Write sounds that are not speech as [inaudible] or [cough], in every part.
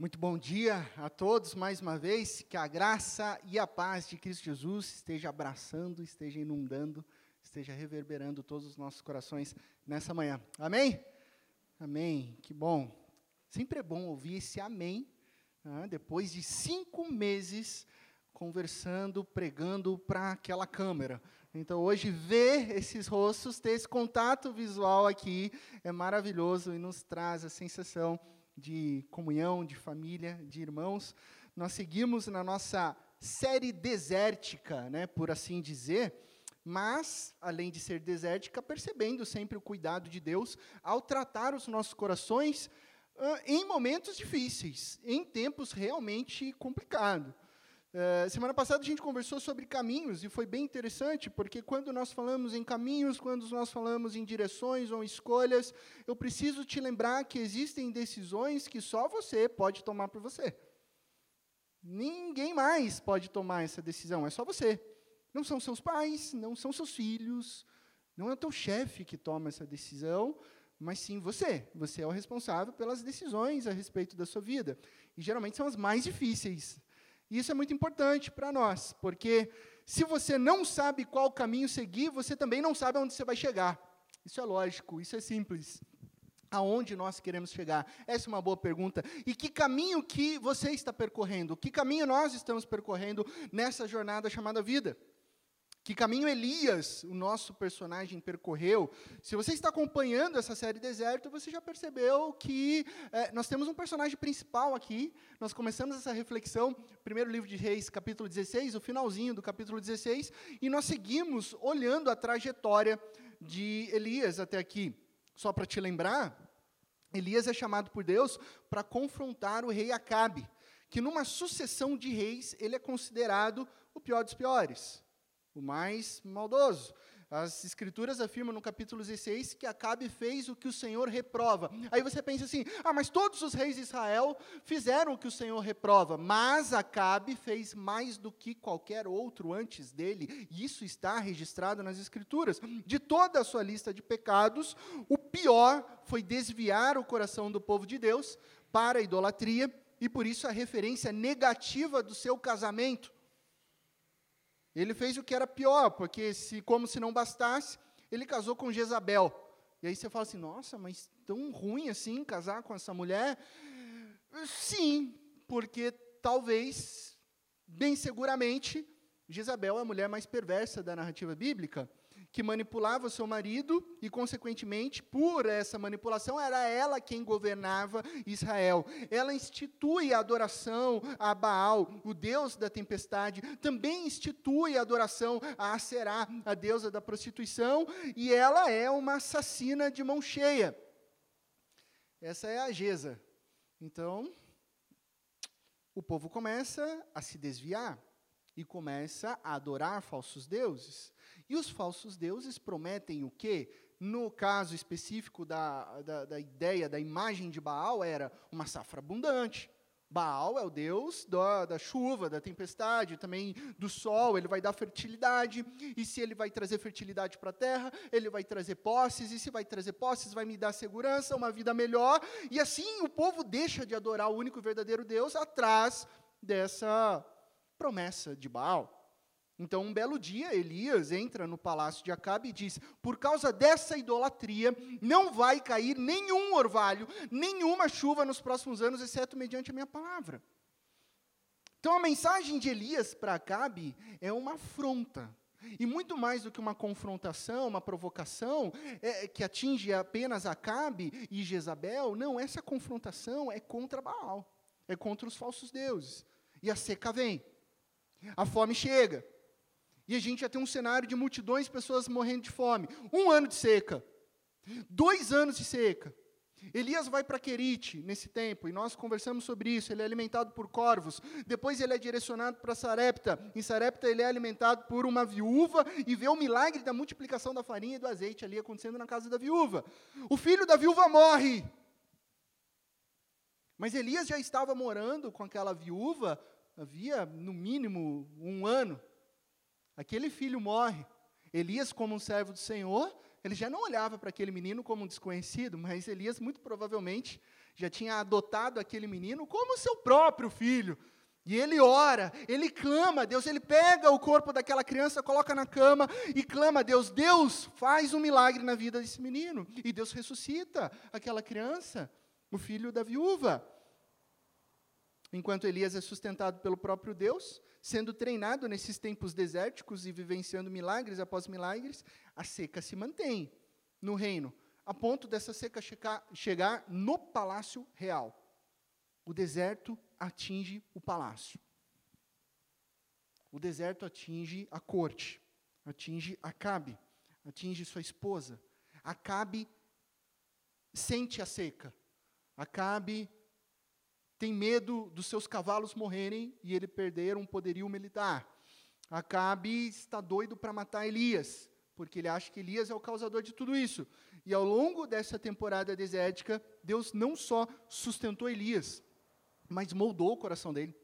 Muito bom dia a todos mais uma vez. Que a graça e a paz de Cristo Jesus esteja abraçando, esteja inundando, esteja reverberando todos os nossos corações nessa manhã. Amém? Amém. Que bom. Sempre é bom ouvir esse amém né, depois de cinco meses conversando, pregando para aquela câmera. Então, hoje, ver esses rostos, ter esse contato visual aqui é maravilhoso e nos traz a sensação comunhão, de família, de irmãos. Nós seguimos na nossa série desértica, né, por assim dizer, mas, além de ser desértica, percebendo sempre o cuidado de Deus ao tratar os nossos corações uh, em momentos difíceis, em tempos realmente complicados. Uh, semana passada a gente conversou sobre caminhos e foi bem interessante, porque quando nós falamos em caminhos, quando nós falamos em direções ou escolhas, eu preciso te lembrar que existem decisões que só você pode tomar por você. Ninguém mais pode tomar essa decisão, é só você. Não são seus pais, não são seus filhos, não é o teu chefe que toma essa decisão, mas sim você. Você é o responsável pelas decisões a respeito da sua vida. E geralmente são as mais difíceis e isso é muito importante para nós, porque se você não sabe qual caminho seguir, você também não sabe aonde você vai chegar. Isso é lógico, isso é simples. Aonde nós queremos chegar? Essa é uma boa pergunta. E que caminho que você está percorrendo? Que caminho nós estamos percorrendo nessa jornada chamada vida? Que caminho Elias, o nosso personagem, percorreu? Se você está acompanhando essa série Deserto, você já percebeu que é, nós temos um personagem principal aqui. Nós começamos essa reflexão, primeiro livro de Reis, capítulo 16, o finalzinho do capítulo 16, e nós seguimos olhando a trajetória de Elias até aqui. Só para te lembrar, Elias é chamado por Deus para confrontar o rei Acabe, que numa sucessão de reis, ele é considerado o pior dos piores o mais maldoso. As escrituras afirmam no capítulo 16 que Acabe fez o que o Senhor reprova. Aí você pensa assim: ah, mas todos os reis de Israel fizeram o que o Senhor reprova, mas Acabe fez mais do que qualquer outro antes dele, e isso está registrado nas escrituras. De toda a sua lista de pecados, o pior foi desviar o coração do povo de Deus para a idolatria, e por isso a referência negativa do seu casamento. Ele fez o que era pior, porque se, como se não bastasse, ele casou com Jezabel. E aí você fala assim, nossa, mas tão ruim assim casar com essa mulher? Sim, porque talvez, bem seguramente, Jezabel é a mulher mais perversa da narrativa bíblica que manipulava seu marido e, consequentemente, por essa manipulação, era ela quem governava Israel. Ela institui a adoração a Baal, o deus da tempestade, também institui a adoração a Aserá, a deusa da prostituição, e ela é uma assassina de mão cheia. Essa é a Geza. Então, o povo começa a se desviar e começa a adorar falsos deuses. E os falsos deuses prometem o quê? No caso específico da, da, da ideia, da imagem de Baal, era uma safra abundante. Baal é o deus da, da, chuva, da tempestade, também do sol, ele vai dar fertilidade, e se ele vai trazer fertilidade para a terra, ele vai trazer posses, e se vai trazer posses, vai me dar segurança, uma vida melhor, e assim o povo deixa de adorar o único verdadeiro Deus atrás dessa promessa de Baal. Então, um belo dia, Elias entra no palácio de Acabe e diz: Por causa dessa idolatria, não vai cair nenhum orvalho, nenhuma chuva nos próximos anos, exceto mediante a minha palavra. Então, a mensagem de Elias para Acabe é uma afronta. E muito mais do que uma confrontação, uma provocação é, que atinge apenas Acabe e Jezabel, não, essa confrontação é contra Baal, é contra os falsos deuses. E a seca vem, a fome chega. E a gente já tem um cenário de multidões de pessoas morrendo de fome. Um ano de seca. Dois anos de seca. Elias vai para Querite nesse tempo, e nós conversamos sobre isso. Ele é alimentado por corvos. Depois ele é direcionado para Sarepta. Em Sarepta ele é alimentado por uma viúva e vê o milagre da multiplicação da farinha e do azeite ali acontecendo na casa da viúva. O filho da viúva morre. Mas Elias já estava morando com aquela viúva havia no mínimo um ano. Aquele filho morre. Elias, como um servo do Senhor, ele já não olhava para aquele menino como um desconhecido, mas Elias muito provavelmente já tinha adotado aquele menino como seu próprio filho. E ele ora, ele clama a Deus, ele pega o corpo daquela criança, coloca na cama e clama a Deus. Deus faz um milagre na vida desse menino. E Deus ressuscita aquela criança, o filho da viúva. Enquanto Elias é sustentado pelo próprio Deus, sendo treinado nesses tempos desérticos e vivenciando milagres após milagres, a seca se mantém no reino, a ponto dessa seca chegar, chegar no palácio real. O deserto atinge o palácio. O deserto atinge a corte, atinge Acabe, atinge sua esposa. Acabe sente a seca. Acabe tem medo dos seus cavalos morrerem e ele perder um poderio militar. Acabe está doido para matar Elias, porque ele acha que Elias é o causador de tudo isso. E ao longo dessa temporada desértica, Deus não só sustentou Elias, mas moldou o coração dele,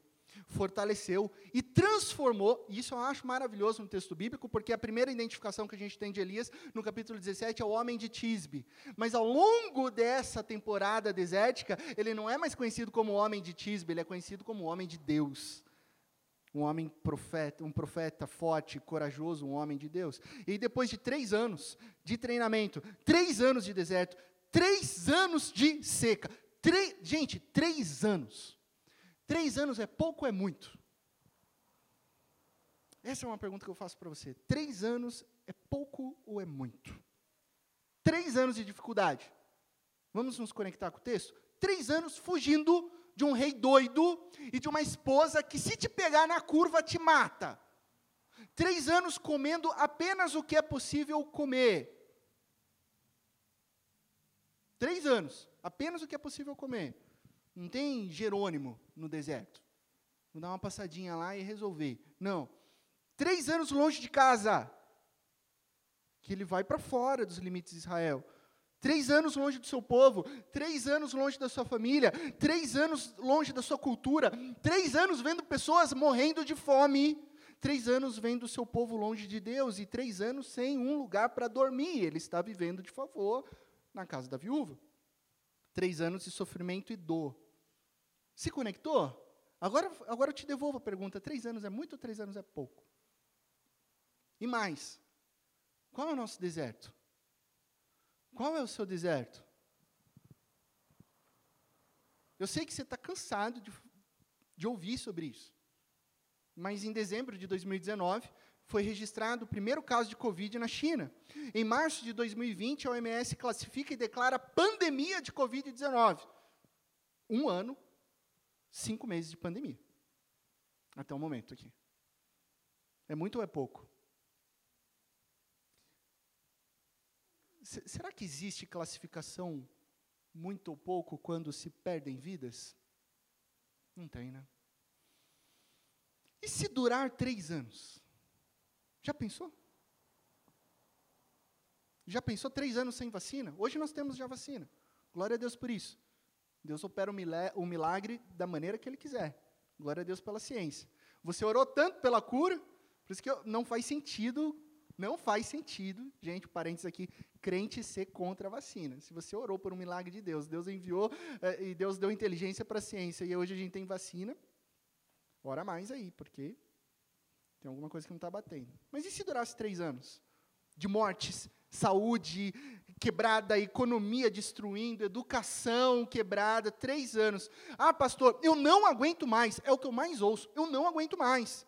fortaleceu e transformou. E isso eu acho maravilhoso no texto bíblico, porque a primeira identificação que a gente tem de Elias, no capítulo 17, é o homem de Tisbe. Mas ao longo dessa temporada desértica, ele não é mais conhecido como homem de Tisbe, ele é conhecido como homem de Deus. Um homem profeta, um profeta forte, corajoso, um homem de Deus. E depois de três anos de treinamento, três anos de deserto, três anos de seca, gente, três anos Três anos é pouco ou é muito? Essa é uma pergunta que eu faço para você. Três anos é pouco ou é muito? Três anos de dificuldade. Vamos nos conectar com o texto? Três anos fugindo de um rei doido e de uma esposa que, se te pegar na curva, te mata. Três anos comendo apenas o que é possível comer. Três anos, apenas o que é possível comer. Não tem Jerônimo no deserto. Vou dar uma passadinha lá e resolver. Não. Três anos longe de casa. Que ele vai para fora dos limites de Israel. Três anos longe do seu povo, três anos longe da sua família, três anos longe da sua cultura, três anos vendo pessoas morrendo de fome, três anos vendo o seu povo longe de Deus e três anos sem um lugar para dormir. Ele está vivendo de favor na casa da viúva. Três anos de sofrimento e dor. Se conectou? Agora, agora eu te devolvo a pergunta: três anos é muito ou três anos é pouco? E mais, qual é o nosso deserto? Qual é o seu deserto? Eu sei que você está cansado de, de ouvir sobre isso. Mas em dezembro de 2019, foi registrado o primeiro caso de Covid na China. Em março de 2020, a OMS classifica e declara pandemia de Covid-19. Um ano cinco meses de pandemia. Até o momento aqui. É muito ou é pouco? Será que existe classificação muito ou pouco quando se perdem vidas? Não tem, né? E se durar três anos? Já pensou? Já pensou três anos sem vacina? Hoje nós temos já vacina. Glória a Deus por isso. Deus opera o milagre da maneira que Ele quiser. Glória a Deus pela ciência. Você orou tanto pela cura, por isso que não faz sentido, não faz sentido, gente, parênteses aqui, crente ser contra a vacina. Se você orou por um milagre de Deus, Deus enviou eh, e Deus deu inteligência para a ciência, e hoje a gente tem vacina, ora mais aí, porque tem alguma coisa que não está batendo. Mas e se durasse três anos? De mortes, saúde, quebrada, economia destruindo, educação quebrada, três anos. Ah, pastor, eu não aguento mais. É o que eu mais ouço. Eu não aguento mais.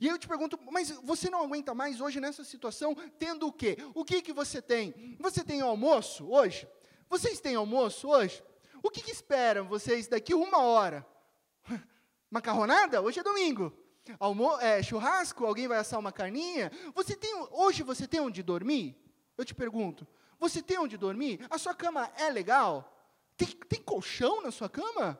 E eu te pergunto, mas você não aguenta mais hoje nessa situação, tendo o quê? O que que você tem? Você tem almoço hoje? Vocês têm almoço hoje? O que, que esperam vocês daqui uma hora? [laughs] Macarronada? Hoje é domingo. Almo é, churrasco? Alguém vai assar uma carninha? Você tem, hoje você tem onde dormir? Eu te pergunto, você tem onde dormir? A sua cama é legal? Tem, tem colchão na sua cama?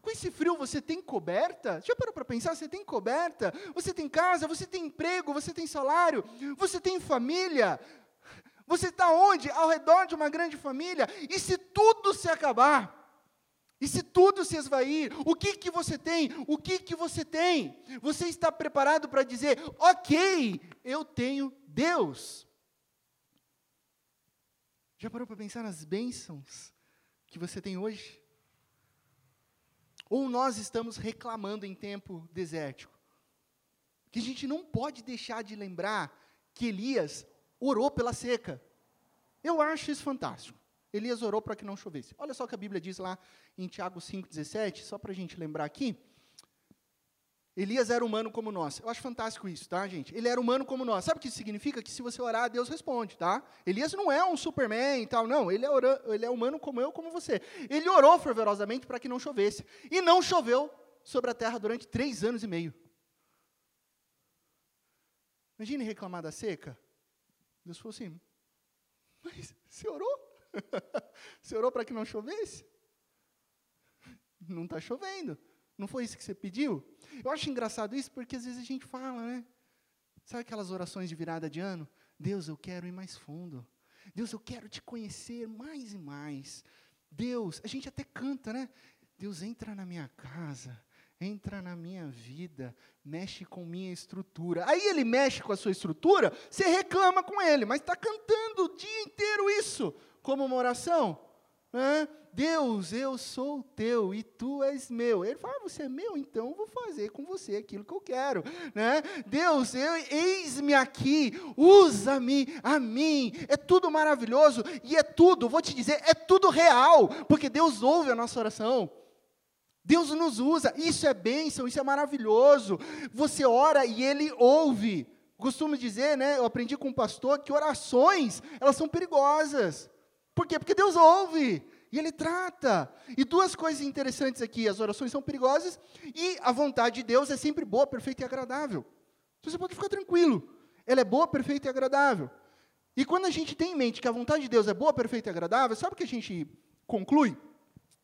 Com esse frio você tem coberta? Já parou para pensar? Você tem coberta? Você tem casa? Você tem emprego? Você tem salário? Você tem família? Você está onde? Ao redor de uma grande família? E se tudo se acabar? E se tudo se esvair, o que que você tem? O que que você tem? Você está preparado para dizer: "OK, eu tenho Deus"? Já parou para pensar nas bênçãos que você tem hoje? Ou nós estamos reclamando em tempo desértico? Que a gente não pode deixar de lembrar que Elias orou pela seca. Eu acho isso fantástico. Elias orou para que não chovesse. Olha só o que a Bíblia diz lá em Tiago 5,17, só para a gente lembrar aqui. Elias era humano como nós. Eu acho fantástico isso, tá, gente? Ele era humano como nós. Sabe o que isso significa? Que se você orar, Deus responde, tá? Elias não é um superman e tal, não. Ele é, ele é humano como eu, como você. Ele orou fervorosamente para que não chovesse. E não choveu sobre a terra durante três anos e meio. Imagine reclamar da seca. Deus falou assim, mas você orou? [laughs] você orou para que não chovesse? Não está chovendo. Não foi isso que você pediu? Eu acho engraçado isso porque às vezes a gente fala, né? Sabe aquelas orações de virada de ano? Deus, eu quero ir mais fundo. Deus, eu quero te conhecer mais e mais. Deus, a gente até canta, né? Deus, entra na minha casa, entra na minha vida, mexe com minha estrutura. Aí ele mexe com a sua estrutura, você reclama com ele, mas está cantando o dia inteiro isso, como uma oração. Né? Deus, eu sou teu e tu és meu. Ele fala, ah, você é meu, então eu vou fazer com você aquilo que eu quero. Né? Deus, eis-me aqui, usa-me a mim. É tudo maravilhoso e é tudo, vou te dizer, é tudo real, porque Deus ouve a nossa oração. Deus nos usa, isso é bênção, isso é maravilhoso. Você ora e Ele ouve. Costumo dizer, né, eu aprendi com um pastor, que orações, elas são perigosas. Por quê? Porque Deus ouve. E ele trata. E duas coisas interessantes aqui: as orações são perigosas e a vontade de Deus é sempre boa, perfeita e agradável. Então você pode ficar tranquilo. Ela é boa, perfeita e agradável. E quando a gente tem em mente que a vontade de Deus é boa, perfeita e agradável, sabe o que a gente conclui?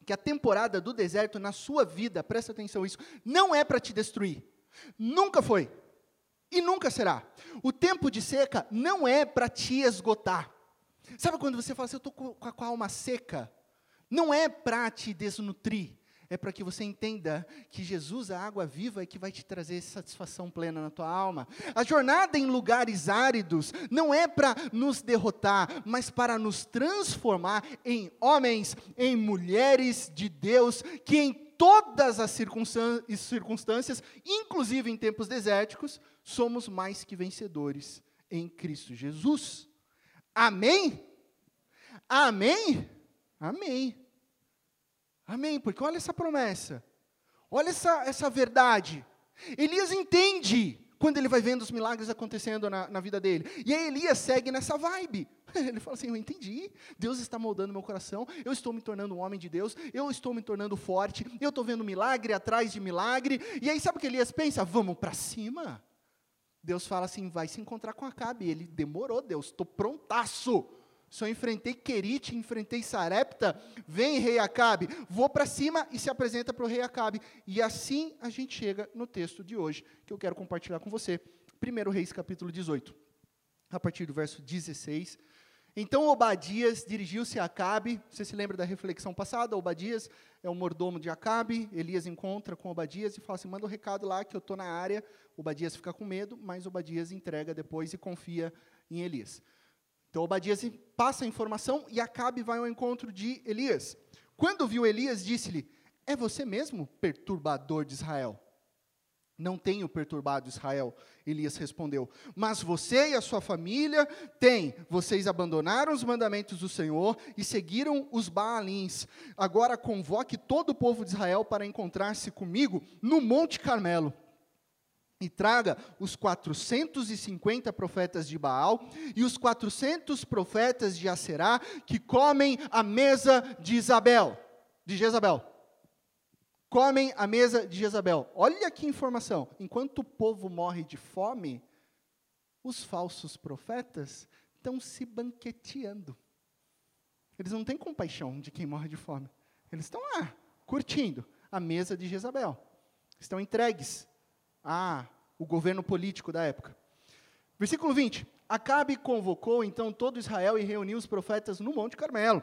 Que a temporada do deserto na sua vida, presta atenção nisso, não é para te destruir. Nunca foi. E nunca será. O tempo de seca não é para te esgotar. Sabe quando você fala assim, eu estou com a alma seca? Não é para te desnutrir, é para que você entenda que Jesus, a água viva, é que vai te trazer satisfação plena na tua alma. A jornada em lugares áridos não é para nos derrotar, mas para nos transformar em homens, em mulheres de Deus, que em todas as circunstâncias, inclusive em tempos desérticos, somos mais que vencedores em Cristo Jesus. Amém? Amém? Amém. Amém, porque olha essa promessa, olha essa, essa verdade. Elias entende quando ele vai vendo os milagres acontecendo na, na vida dele. E aí Elias segue nessa vibe. [laughs] Ele fala assim: Eu entendi, Deus está moldando meu coração, eu estou me tornando um homem de Deus, eu estou me tornando forte, eu estou vendo milagre atrás de milagre. E aí sabe o que Elias pensa? Vamos para cima. Deus fala assim: Vai se encontrar com Acabe. Ele demorou, Deus, estou prontaço. Só enfrentei Querite, enfrentei Sarepta, vem rei Acabe, vou para cima e se apresenta para o rei Acabe. E assim a gente chega no texto de hoje, que eu quero compartilhar com você. 1 Reis capítulo 18, a partir do verso 16. Então Obadias dirigiu-se a Acabe, você se lembra da reflexão passada? Obadias é o mordomo de Acabe, Elias encontra com Obadias e fala assim, manda um recado lá que eu estou na área. Obadias fica com medo, mas Obadias entrega depois e confia em Elias. Então Obadias passa a informação e Acabe vai ao encontro de Elias. Quando viu Elias, disse-lhe: É você mesmo, perturbador de Israel? Não tenho perturbado Israel, Elias respondeu. Mas você e a sua família têm. Vocês abandonaram os mandamentos do Senhor e seguiram os Baalins. Agora convoque todo o povo de Israel para encontrar-se comigo no Monte Carmelo e traga os 450 profetas de Baal e os 400 profetas de Aserá que comem a mesa de Isabel, de Jezabel. Comem a mesa de Jezabel. Olha que informação. Enquanto o povo morre de fome, os falsos profetas estão se banqueteando. Eles não têm compaixão de quem morre de fome. Eles estão lá, curtindo a mesa de Jezabel. Estão entregues a o governo político da época. Versículo 20. Acabe convocou então todo Israel e reuniu os profetas no Monte Carmelo.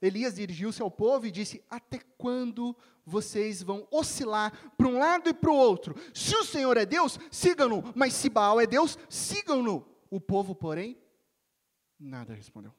Elias dirigiu-se ao povo e disse: Até quando vocês vão oscilar para um lado e para o outro? Se o Senhor é Deus, sigam-no, mas se Baal é Deus, sigam-no. O povo, porém, nada respondeu.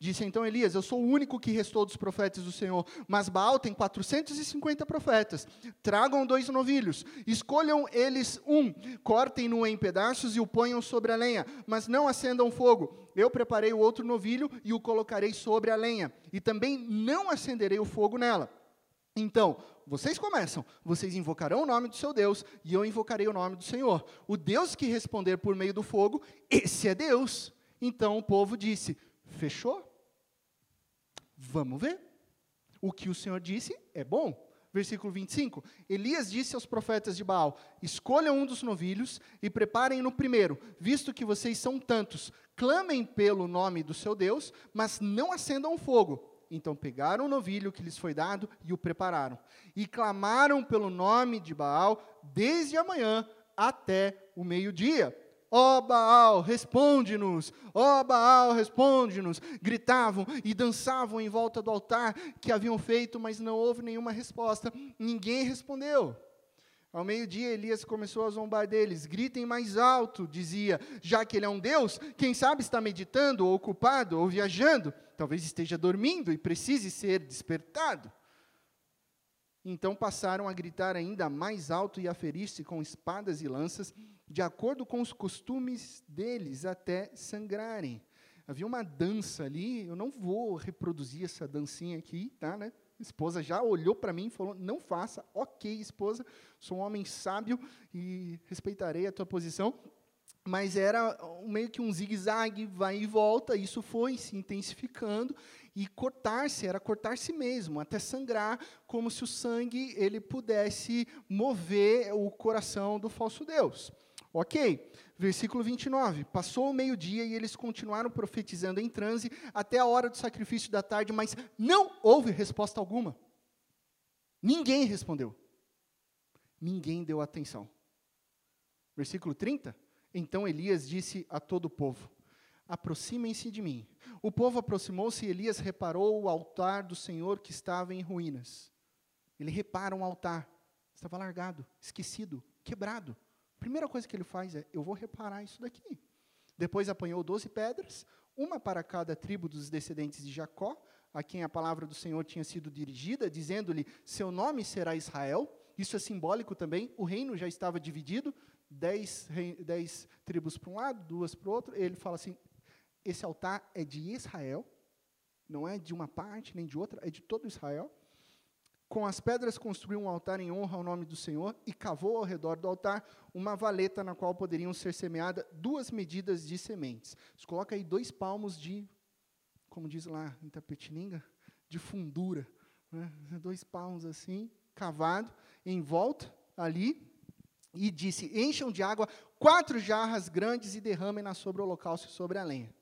Disse então Elias: Eu sou o único que restou dos profetas do Senhor, mas Baal tem 450 profetas. Tragam dois novilhos, escolham eles um, cortem-no em pedaços e o ponham sobre a lenha, mas não acendam fogo. Eu preparei o outro novilho e o colocarei sobre a lenha, e também não acenderei o fogo nela. Então, vocês começam, vocês invocarão o nome do seu Deus, e eu invocarei o nome do Senhor. O Deus que responder por meio do fogo, esse é Deus. Então o povo disse: Fechou? Vamos ver. O que o Senhor disse é bom. Versículo 25: Elias disse aos profetas de Baal: Escolham um dos novilhos e preparem no primeiro, visto que vocês são tantos. Clamem pelo nome do seu Deus, mas não acendam fogo. Então pegaram o novilho que lhes foi dado e o prepararam. E clamaram pelo nome de Baal desde a manhã até o meio-dia. Ó oh, Baal, responde-nos! Ó oh, Baal, responde-nos! Gritavam e dançavam em volta do altar que haviam feito, mas não houve nenhuma resposta. Ninguém respondeu. Ao meio-dia, Elias começou a zombar deles. Gritem mais alto, dizia, já que ele é um Deus, quem sabe está meditando, ou ocupado, ou viajando. Talvez esteja dormindo e precise ser despertado. Então passaram a gritar ainda mais alto e a ferir-se com espadas e lanças, de acordo com os costumes deles, até sangrarem. Havia uma dança ali, eu não vou reproduzir essa dancinha aqui, tá, né? A esposa já olhou para mim e falou: Não faça, ok, esposa, sou um homem sábio e respeitarei a tua posição. Mas era meio que um zigue-zague, vai e volta, isso foi se intensificando, e cortar-se, era cortar-se mesmo, até sangrar, como se o sangue ele pudesse mover o coração do falso Deus. Ok, versículo 29. Passou o meio-dia e eles continuaram profetizando em transe até a hora do sacrifício da tarde, mas não houve resposta alguma. Ninguém respondeu. Ninguém deu atenção. Versículo 30. Então Elias disse a todo o povo: Aproximem-se de mim. O povo aproximou-se e Elias reparou o altar do Senhor que estava em ruínas. Ele repara um altar, estava largado, esquecido, quebrado. Primeira coisa que ele faz é: eu vou reparar isso daqui. Depois apanhou doze pedras, uma para cada tribo dos descendentes de Jacó, a quem a palavra do Senhor tinha sido dirigida, dizendo-lhe: Seu nome será Israel. Isso é simbólico também. O reino já estava dividido, dez, dez tribos para um lado, duas para o outro. Ele fala assim: Esse altar é de Israel, não é de uma parte nem de outra, é de todo Israel. Com as pedras construiu um altar em honra ao nome do Senhor e cavou ao redor do altar uma valeta na qual poderiam ser semeadas duas medidas de sementes. Você coloca aí dois palmos de, como diz lá em Tapetininga, de fundura. Né? Dois palmos assim, cavado, em volta ali, e disse: Encham de água quatro jarras grandes e derramem-na sobre o holocausto e sobre a lenha.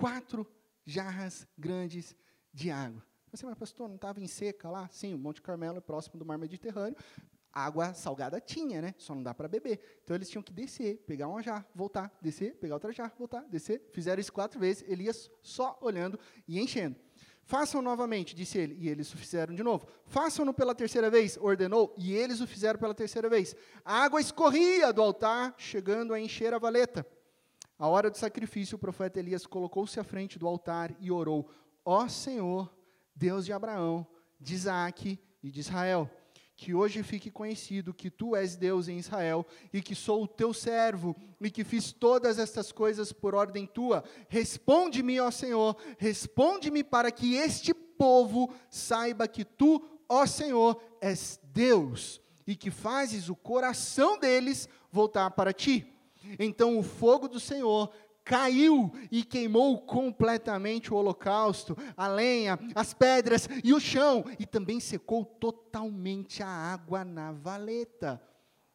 Quatro jarras grandes de água. Você, mas pastor, não estava em seca lá? Sim, o Monte Carmelo é próximo do mar Mediterrâneo. Água salgada tinha, né? Só não dá para beber. Então eles tinham que descer, pegar uma jarra, voltar, descer, pegar outra jarra, voltar, descer. Fizeram isso quatro vezes. Elias só olhando e enchendo. Façam novamente, disse ele, e eles o fizeram de novo. Façam-no pela terceira vez, ordenou, e eles o fizeram pela terceira vez. A água escorria do altar, chegando a encher a valeta. A hora do sacrifício, o profeta Elias colocou-se à frente do altar e orou: Ó Senhor, Deus de Abraão, de Isaac e de Israel. Que hoje fique conhecido que tu és Deus em Israel e que sou o teu servo e que fiz todas estas coisas por ordem tua. Responde-me, ó Senhor, responde-me para que este povo saiba que tu, ó Senhor, és Deus e que fazes o coração deles voltar para ti. Então o fogo do Senhor caiu e queimou completamente o holocausto, a lenha, as pedras e o chão, e também secou totalmente a água na valeta.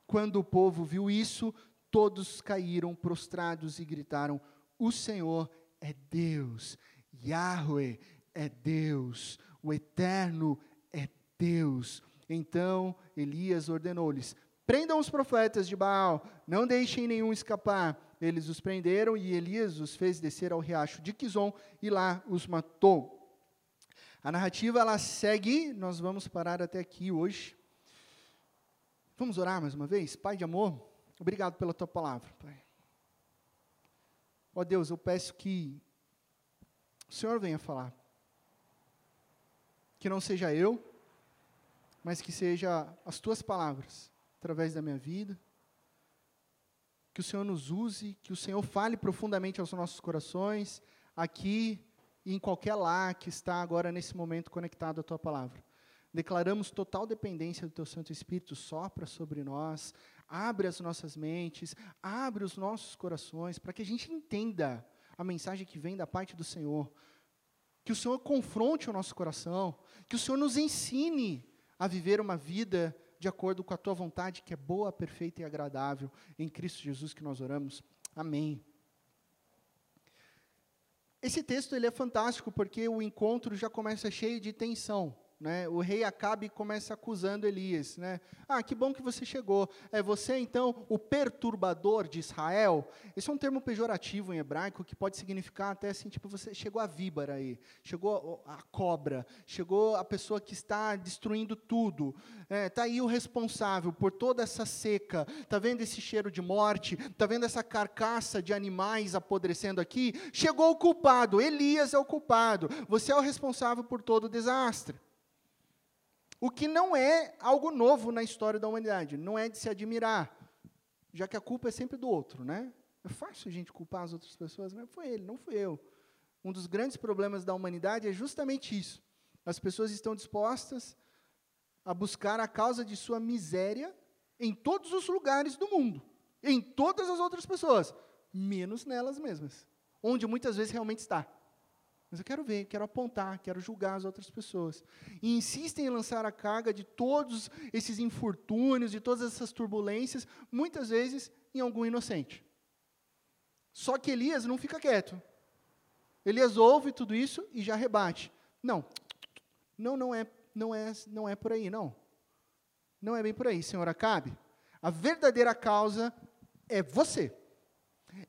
Quando o povo viu isso, todos caíram prostrados e gritaram: O Senhor é Deus, Yahweh é Deus, o Eterno é Deus. Então Elias ordenou-lhes: Prendam os profetas de Baal, não deixem nenhum escapar. Eles os prenderam e Elias os fez descer ao riacho de Quizon e lá os matou. A narrativa ela segue, nós vamos parar até aqui hoje. Vamos orar mais uma vez? Pai de amor, obrigado pela tua palavra, Pai. Ó Deus, eu peço que o Senhor venha falar. Que não seja eu, mas que seja as tuas palavras, através da minha vida. Que o Senhor nos use, que o Senhor fale profundamente aos nossos corações, aqui e em qualquer lá que está agora nesse momento conectado à tua palavra. Declaramos total dependência do teu Santo Espírito, sopra sobre nós, abre as nossas mentes, abre os nossos corações, para que a gente entenda a mensagem que vem da parte do Senhor. Que o Senhor confronte o nosso coração, que o Senhor nos ensine a viver uma vida de acordo com a tua vontade, que é boa, perfeita e agradável, em Cristo Jesus que nós oramos. Amém. Esse texto ele é fantástico porque o encontro já começa cheio de tensão. Né? O rei Acabe começa acusando Elias. Né? Ah, que bom que você chegou. É você, então, o perturbador de Israel? Esse é um termo pejorativo em hebraico que pode significar até assim, tipo, você chegou a víbora aí, chegou a cobra, chegou a pessoa que está destruindo tudo. Está é, tá aí o responsável por toda essa seca. Está vendo esse cheiro de morte? Está vendo essa carcaça de animais apodrecendo aqui? Chegou o culpado. Elias é o culpado. Você é o responsável por todo o desastre. O que não é algo novo na história da humanidade, não é de se admirar, já que a culpa é sempre do outro, né? É fácil a gente culpar as outras pessoas, mas foi ele, não fui eu. Um dos grandes problemas da humanidade é justamente isso. As pessoas estão dispostas a buscar a causa de sua miséria em todos os lugares do mundo, em todas as outras pessoas, menos nelas mesmas, onde muitas vezes realmente está. Mas eu quero ver, quero apontar, quero julgar as outras pessoas. E insistem em lançar a carga de todos esses infortúnios, de todas essas turbulências, muitas vezes em algum inocente. Só que Elias não fica quieto. Elias ouve tudo isso e já rebate. Não, não, não é, não é, não é por aí, não. Não é bem por aí, senhor Acabe. A verdadeira causa é você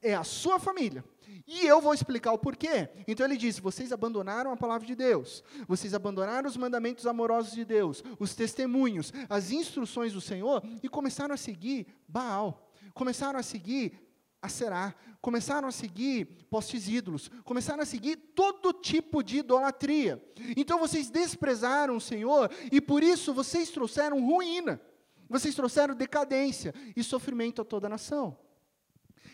é a sua família. E eu vou explicar o porquê. Então ele diz: vocês abandonaram a palavra de Deus, vocês abandonaram os mandamentos amorosos de Deus, os testemunhos, as instruções do Senhor e começaram a seguir Baal, começaram a seguir a Será, começaram a seguir postes ídolos, começaram a seguir todo tipo de idolatria. Então vocês desprezaram o Senhor e por isso vocês trouxeram ruína, vocês trouxeram decadência e sofrimento a toda a nação.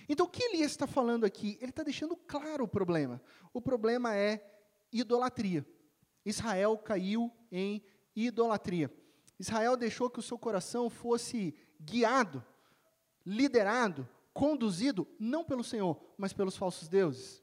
Então, o que Elias está falando aqui? Ele está deixando claro o problema. O problema é idolatria. Israel caiu em idolatria. Israel deixou que o seu coração fosse guiado, liderado, conduzido, não pelo Senhor, mas pelos falsos deuses.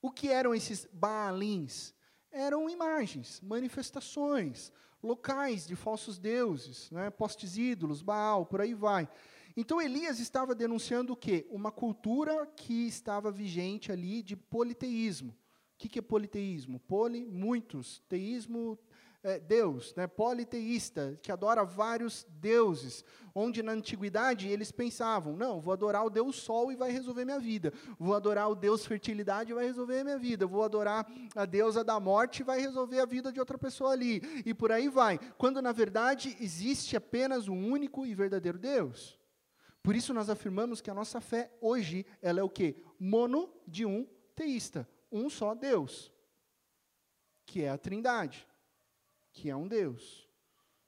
O que eram esses Baalins? Eram imagens, manifestações, locais de falsos deuses, né? postes ídolos, Baal, por aí vai. Então Elias estava denunciando o quê? Uma cultura que estava vigente ali de politeísmo. O que, é politeísmo? Poli, muitos. Teísmo, é, Deus. Né? Politeísta, que adora vários deuses. Onde na antiguidade eles pensavam: não, vou adorar o Deus Sol e vai resolver minha vida. Vou adorar o Deus Fertilidade e vai resolver minha vida. Vou adorar a deusa da morte e vai resolver a vida de outra pessoa ali. E por aí vai. Quando na verdade existe apenas um único e verdadeiro Deus. Por isso nós afirmamos que a nossa fé hoje, ela é o quê? Mono de um teísta, um só Deus, que é a Trindade, que é um Deus,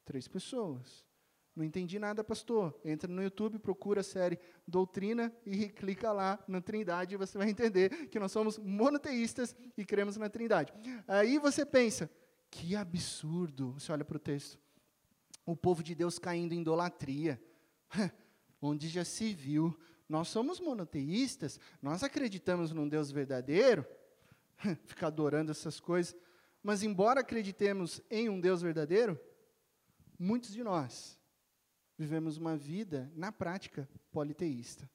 três pessoas. Não entendi nada, pastor. Entra no YouTube, procura a série Doutrina e clica lá na Trindade e você vai entender que nós somos monoteístas e cremos na Trindade. Aí você pensa, que absurdo. Você olha para o texto. O povo de Deus caindo em idolatria. [laughs] onde já se viu. Nós somos monoteístas, nós acreditamos num Deus verdadeiro, [laughs] ficar adorando essas coisas, mas embora acreditemos em um Deus verdadeiro, muitos de nós vivemos uma vida, na prática, politeísta.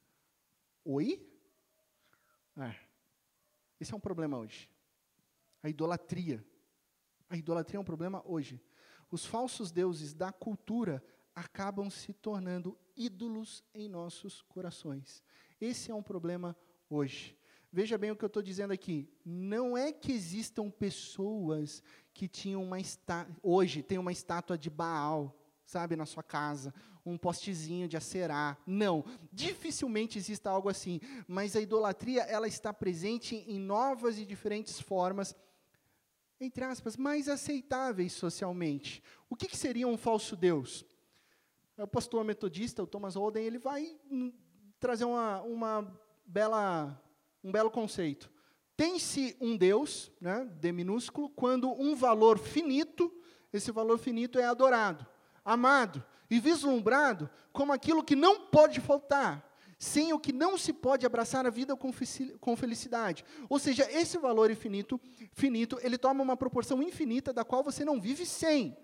Oi? É. Esse é um problema hoje. A idolatria. A idolatria é um problema hoje. Os falsos deuses da cultura acabam se tornando ídolos em nossos corações. Esse é um problema hoje. Veja bem o que eu estou dizendo aqui. Não é que existam pessoas que tinham uma hoje tem uma estátua de Baal sabe, na sua casa, um postezinho de acerar. Não, dificilmente exista algo assim. Mas a idolatria, ela está presente em novas e diferentes formas, entre aspas, mais aceitáveis socialmente. O que, que seria um falso Deus? O pastor metodista, o Thomas Holden, ele vai trazer uma, uma bela, um belo conceito. Tem-se um Deus, né, D minúsculo, quando um valor finito, esse valor finito é adorado, amado e vislumbrado como aquilo que não pode faltar, sem o que não se pode abraçar a vida com felicidade. Ou seja, esse valor infinito, finito, ele toma uma proporção infinita da qual você não vive sem.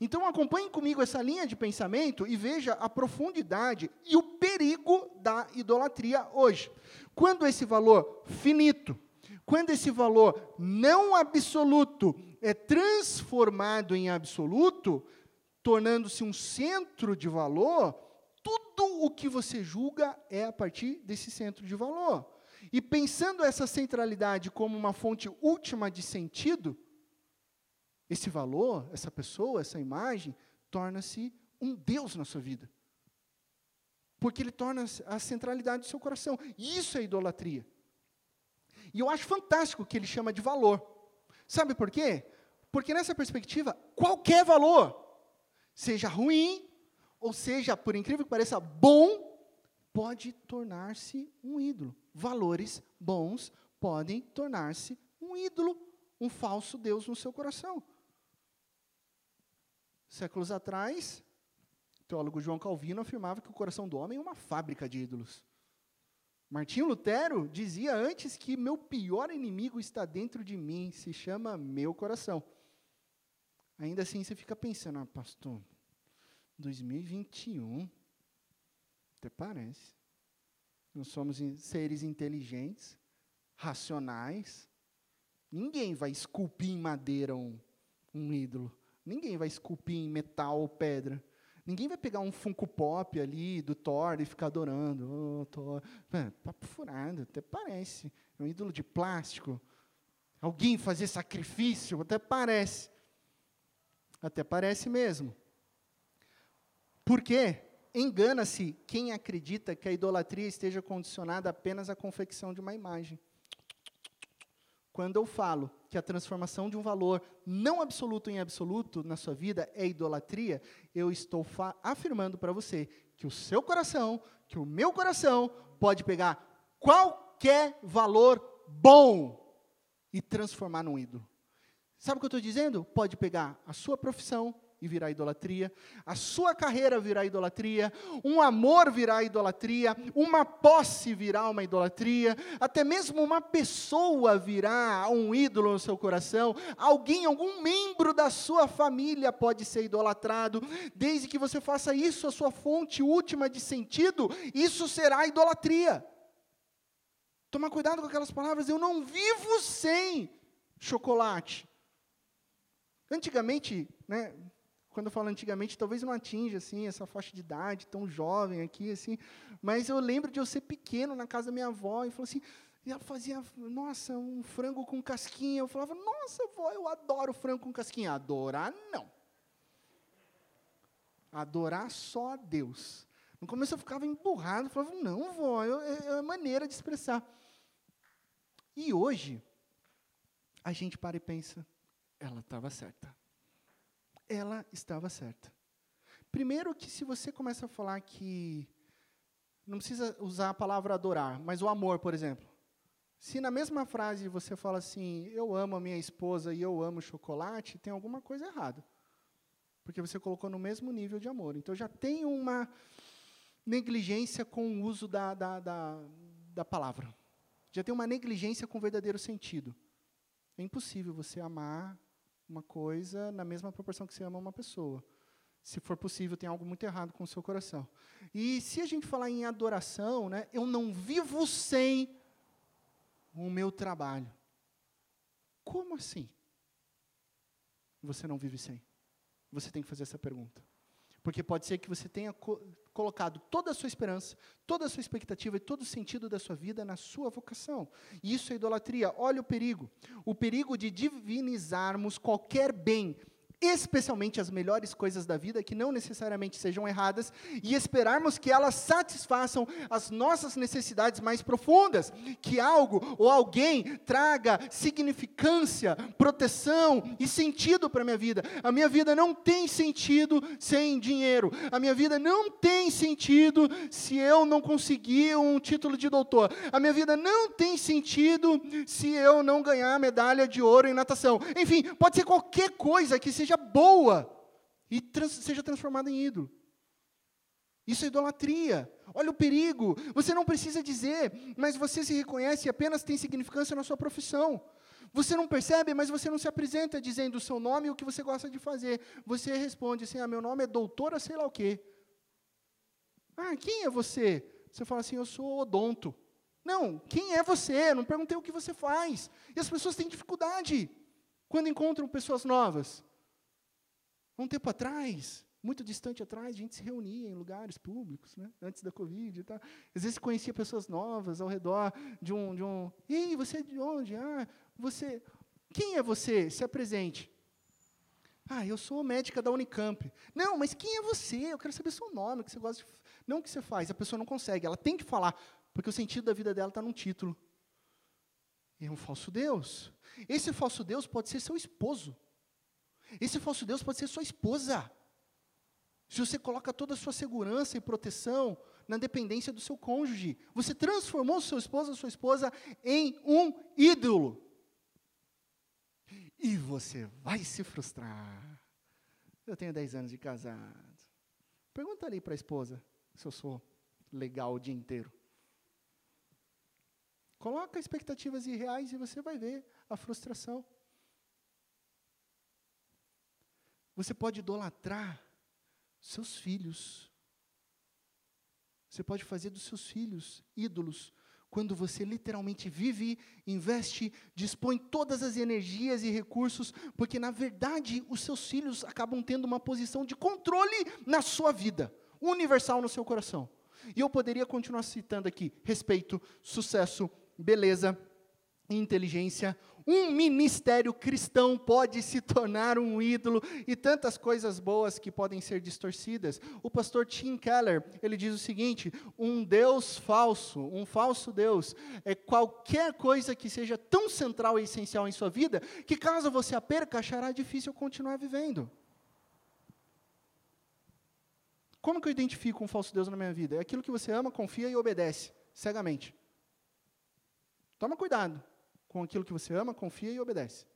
Então acompanhe comigo essa linha de pensamento e veja a profundidade e o perigo da idolatria hoje. Quando esse valor finito, quando esse valor não absoluto é transformado em absoluto, tornando-se um centro de valor, tudo o que você julga é a partir desse centro de valor. E pensando essa centralidade como uma fonte última de sentido, esse valor, essa pessoa, essa imagem, torna-se um Deus na sua vida. Porque ele torna a centralidade do seu coração. Isso é idolatria. E eu acho fantástico que ele chama de valor. Sabe por quê? Porque nessa perspectiva, qualquer valor, seja ruim, ou seja, por incrível que pareça, bom, pode tornar-se um ídolo. Valores bons podem tornar-se um ídolo, um falso Deus no seu coração. Séculos atrás, o teólogo João Calvino afirmava que o coração do homem é uma fábrica de ídolos. Martinho Lutero dizia antes que meu pior inimigo está dentro de mim, se chama meu coração. Ainda assim você fica pensando, ah, pastor, 2021, até parece. Nós somos seres inteligentes, racionais. Ninguém vai esculpir em madeira um, um ídolo. Ninguém vai esculpir em metal ou pedra. Ninguém vai pegar um Funko Pop ali do Thor e ficar adorando. Oh, Thor. É, papo furado, até parece. É um ídolo de plástico. Alguém fazer sacrifício, até parece. Até parece mesmo. Por quê? Engana-se quem acredita que a idolatria esteja condicionada apenas à confecção de uma imagem. Quando eu falo que a transformação de um valor não absoluto em absoluto na sua vida é idolatria, eu estou afirmando para você que o seu coração, que o meu coração, pode pegar qualquer valor bom e transformar num ídolo. Sabe o que eu estou dizendo? Pode pegar a sua profissão, e virar idolatria, a sua carreira virá idolatria, um amor virá idolatria, uma posse virá uma idolatria, até mesmo uma pessoa virá um ídolo no seu coração, alguém, algum membro da sua família pode ser idolatrado, desde que você faça isso a sua fonte última de sentido, isso será idolatria. Toma cuidado com aquelas palavras, eu não vivo sem chocolate. Antigamente, né, quando eu falo antigamente, talvez não atinja assim essa faixa de idade tão jovem aqui assim, mas eu lembro de eu ser pequeno na casa da minha avó e falou assim, e ela fazia, nossa, um frango com casquinha. Eu falava, nossa, vó, eu adoro frango com casquinha. Adorar não. Adorar só a Deus. No começo eu ficava emburrado, falava, não, vó, é, é maneira de expressar. E hoje, a gente para e pensa, ela estava certa ela estava certa. Primeiro que se você começa a falar que não precisa usar a palavra adorar, mas o amor, por exemplo. Se na mesma frase você fala assim, eu amo a minha esposa e eu amo chocolate, tem alguma coisa errada. Porque você colocou no mesmo nível de amor. Então já tem uma negligência com o uso da, da, da, da palavra. Já tem uma negligência com o verdadeiro sentido. É impossível você amar uma coisa na mesma proporção que você ama uma pessoa. Se for possível, tem algo muito errado com o seu coração. E se a gente falar em adoração, né, eu não vivo sem o meu trabalho. Como assim? Você não vive sem? Você tem que fazer essa pergunta. Porque pode ser que você tenha co colocado toda a sua esperança, toda a sua expectativa e todo o sentido da sua vida na sua vocação. E isso é idolatria. Olha o perigo. O perigo de divinizarmos qualquer bem especialmente as melhores coisas da vida, que não necessariamente sejam erradas, e esperarmos que elas satisfaçam as nossas necessidades mais profundas, que algo ou alguém traga significância, proteção e sentido para a minha vida. A minha vida não tem sentido sem dinheiro, a minha vida não tem sentido se eu não conseguir um título de doutor, a minha vida não tem sentido se eu não ganhar medalha de ouro em natação. Enfim, pode ser qualquer coisa que seja seja boa e trans, seja transformada em ídolo. Isso é idolatria. Olha o perigo. Você não precisa dizer, mas você se reconhece e apenas tem significância na sua profissão. Você não percebe, mas você não se apresenta dizendo o seu nome e o que você gosta de fazer. Você responde assim: ah, meu nome é doutora, sei lá o quê. Ah, quem é você? Você fala assim: eu sou odonto. Não, quem é você? Não perguntei o que você faz. E as pessoas têm dificuldade quando encontram pessoas novas. Um tempo atrás, muito distante atrás, a gente se reunia em lugares públicos, né? antes da Covid e tal. Às vezes conhecia pessoas novas ao redor de um. De um Ei, você é de onde? Ah, você. Quem é você? Se apresente. Ah, eu sou médica da Unicamp. Não, mas quem é você? Eu quero saber seu nome, que você gosta de. Não o que você faz. A pessoa não consegue, ela tem que falar, porque o sentido da vida dela está num título. É um falso Deus. Esse falso Deus pode ser seu esposo. Esse falso Deus pode ser sua esposa. Se você coloca toda a sua segurança e proteção na dependência do seu cônjuge, você transformou seu esposo ou sua esposa em um ídolo. E você vai se frustrar. Eu tenho 10 anos de casado. Pergunta ali para a esposa se eu sou legal o dia inteiro. Coloca expectativas irreais e você vai ver a frustração. Você pode idolatrar seus filhos. Você pode fazer dos seus filhos ídolos quando você literalmente vive, investe, dispõe todas as energias e recursos, porque na verdade os seus filhos acabam tendo uma posição de controle na sua vida, universal no seu coração. E eu poderia continuar citando aqui: respeito, sucesso, beleza, inteligência, um ministério cristão pode se [laughs] tornar um ídolo e tantas coisas boas que podem ser distorcidas. O pastor Tim Keller, ele diz o seguinte: um Deus falso, um falso Deus, é qualquer coisa que seja tão central e essencial em sua vida, que caso você a perca, achará difícil continuar vivendo. Como que eu identifico um falso Deus na minha vida? É aquilo que você ama, confia e obedece cegamente. Toma cuidado com aquilo que você ama, confia e obedece.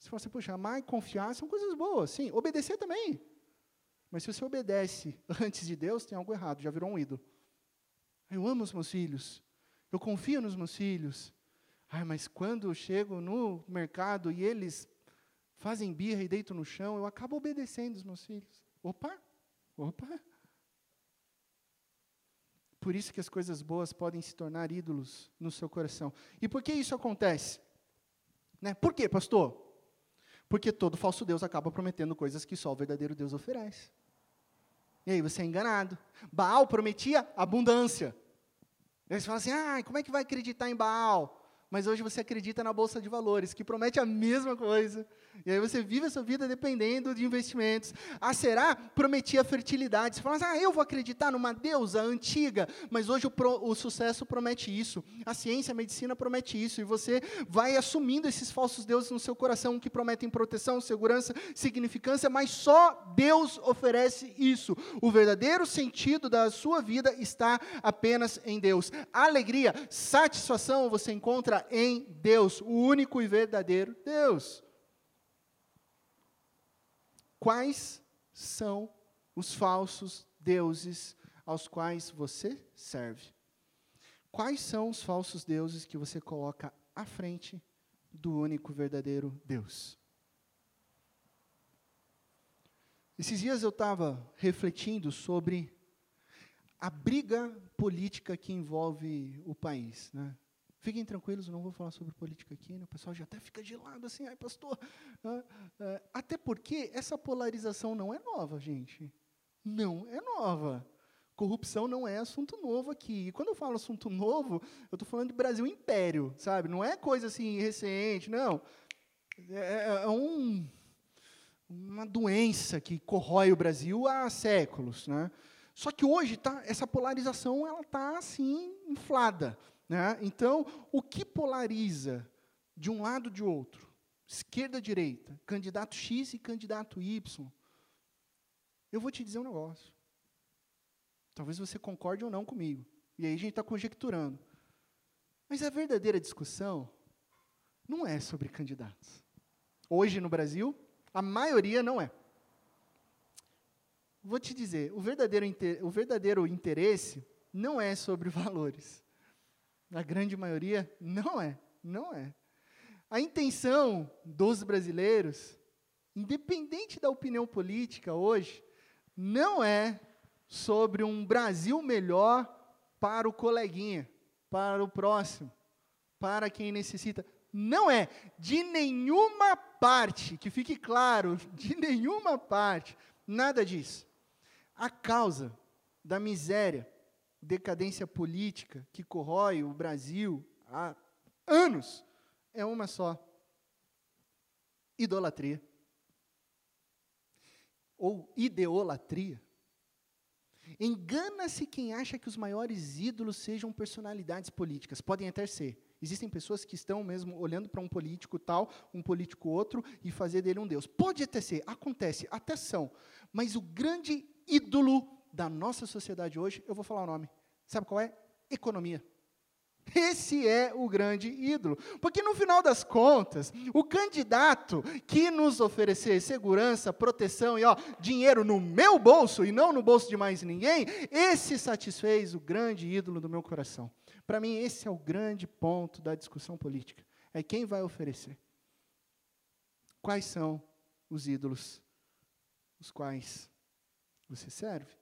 Se você, puxa, amar e confiar são coisas boas, sim. Obedecer também. Mas se você obedece [laughs] antes de Deus, tem algo errado, já virou um ídolo. Eu amo os meus filhos, eu confio nos meus filhos. Ai, mas quando eu chego no mercado e eles fazem birra e deitam no chão, eu acabo obedecendo os meus filhos. Opa, opa. Por isso que as coisas boas podem se tornar ídolos no seu coração. E por que isso acontece? Né? Por quê, pastor? Porque todo falso Deus acaba prometendo coisas que só o verdadeiro Deus oferece. E aí você é enganado. Baal prometia abundância. E aí você fala assim: ah, como é que vai acreditar em Baal? Mas hoje você acredita na bolsa de valores, que promete a mesma coisa. E aí você vive a sua vida dependendo de investimentos. A Será prometia fertilidade. Você fala assim, ah, eu vou acreditar numa deusa antiga, mas hoje o, pro, o sucesso promete isso. A ciência, a medicina promete isso. E você vai assumindo esses falsos deuses no seu coração que prometem proteção, segurança, significância, mas só Deus oferece isso. O verdadeiro sentido da sua vida está apenas em Deus. Alegria, satisfação você encontra em Deus, o único e verdadeiro Deus. Quais são os falsos deuses aos quais você serve? Quais são os falsos deuses que você coloca à frente do único verdadeiro Deus? Esses dias eu estava refletindo sobre a briga política que envolve o país. Né? Fiquem tranquilos, não vou falar sobre política aqui, né? o pessoal já até fica gelado assim, ai pastor. Ah, até porque essa polarização não é nova, gente. Não é nova. Corrupção não é assunto novo aqui. E quando eu falo assunto novo, eu estou falando de Brasil Império, sabe? Não é coisa assim recente, não. É, é, é um, uma doença que corrói o Brasil há séculos, né? Só que hoje tá, essa polarização ela está assim inflada, né? Então, o que polariza de um lado de outro, esquerda direita, candidato X e candidato Y, eu vou te dizer um negócio. Talvez você concorde ou não comigo. E aí a gente está conjecturando. Mas a verdadeira discussão não é sobre candidatos. Hoje no Brasil, a maioria não é. Vou te dizer, o verdadeiro, o verdadeiro interesse não é sobre [laughs] valores. A grande maioria não é, não é. A intenção dos brasileiros, independente da opinião política hoje, não é sobre um Brasil melhor para o coleguinha, para o próximo, para quem necessita. Não é de nenhuma parte, que fique claro, de nenhuma parte, nada disso. A causa da miséria, decadência política que corrói o Brasil há anos é uma só: idolatria. Ou ideolatria. Engana-se quem acha que os maiores ídolos sejam personalidades políticas. Podem até ser. Existem pessoas que estão mesmo olhando para um político tal, um político outro, e fazer dele um Deus. Pode até ser, acontece, até são. Mas o grande ídolo da nossa sociedade hoje, eu vou falar o nome. Sabe qual é? Economia. Esse é o grande ídolo. Porque no final das contas, o candidato que nos oferecer segurança, proteção e ó, dinheiro no meu bolso e não no bolso de mais ninguém, esse satisfez o grande ídolo do meu coração. Para mim, esse é o grande ponto da discussão política. É quem vai oferecer. Quais são os ídolos os quais você serve?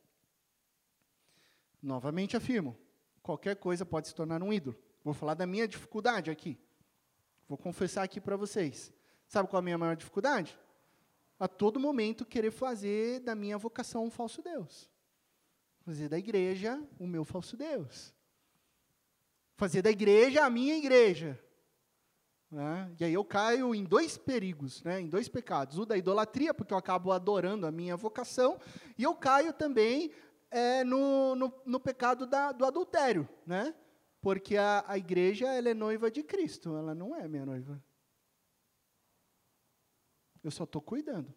Novamente afirmo, qualquer coisa pode se tornar um ídolo. Vou falar da minha dificuldade aqui. Vou confessar aqui para vocês. Sabe qual é a minha maior dificuldade? A todo momento querer fazer da minha vocação um falso Deus. Fazer da igreja o meu falso Deus. Fazer da igreja a minha igreja. Né? E aí eu caio em dois perigos, né? em dois pecados. O da idolatria, porque eu acabo adorando a minha vocação, e eu caio também é, no, no, no, pecado da, do adultério, né? Porque a, a igreja ela é noiva de Cristo, ela não é minha noiva. Eu só estou cuidando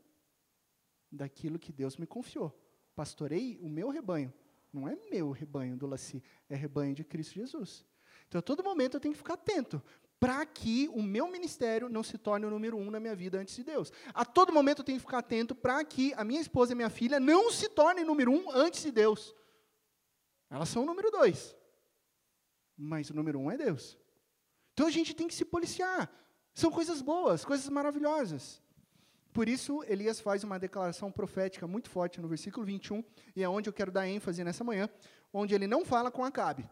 daquilo que Deus me confiou. Pastorei o meu rebanho. Não é meu rebanho do Laci, é rebanho de Cristo Jesus. Então, a todo momento eu tenho que ficar atento, para que o meu ministério não se torne o número um na minha vida antes de Deus. A todo momento eu tenho que ficar atento para que a minha esposa e minha filha não se tornem número um antes de Deus. Elas são o número dois. Mas o número um é Deus. Então a gente tem que se policiar. São coisas boas, coisas maravilhosas. Por isso, Elias faz uma declaração profética muito forte no versículo 21, e é onde eu quero dar ênfase nessa manhã, onde ele não fala com Acabe,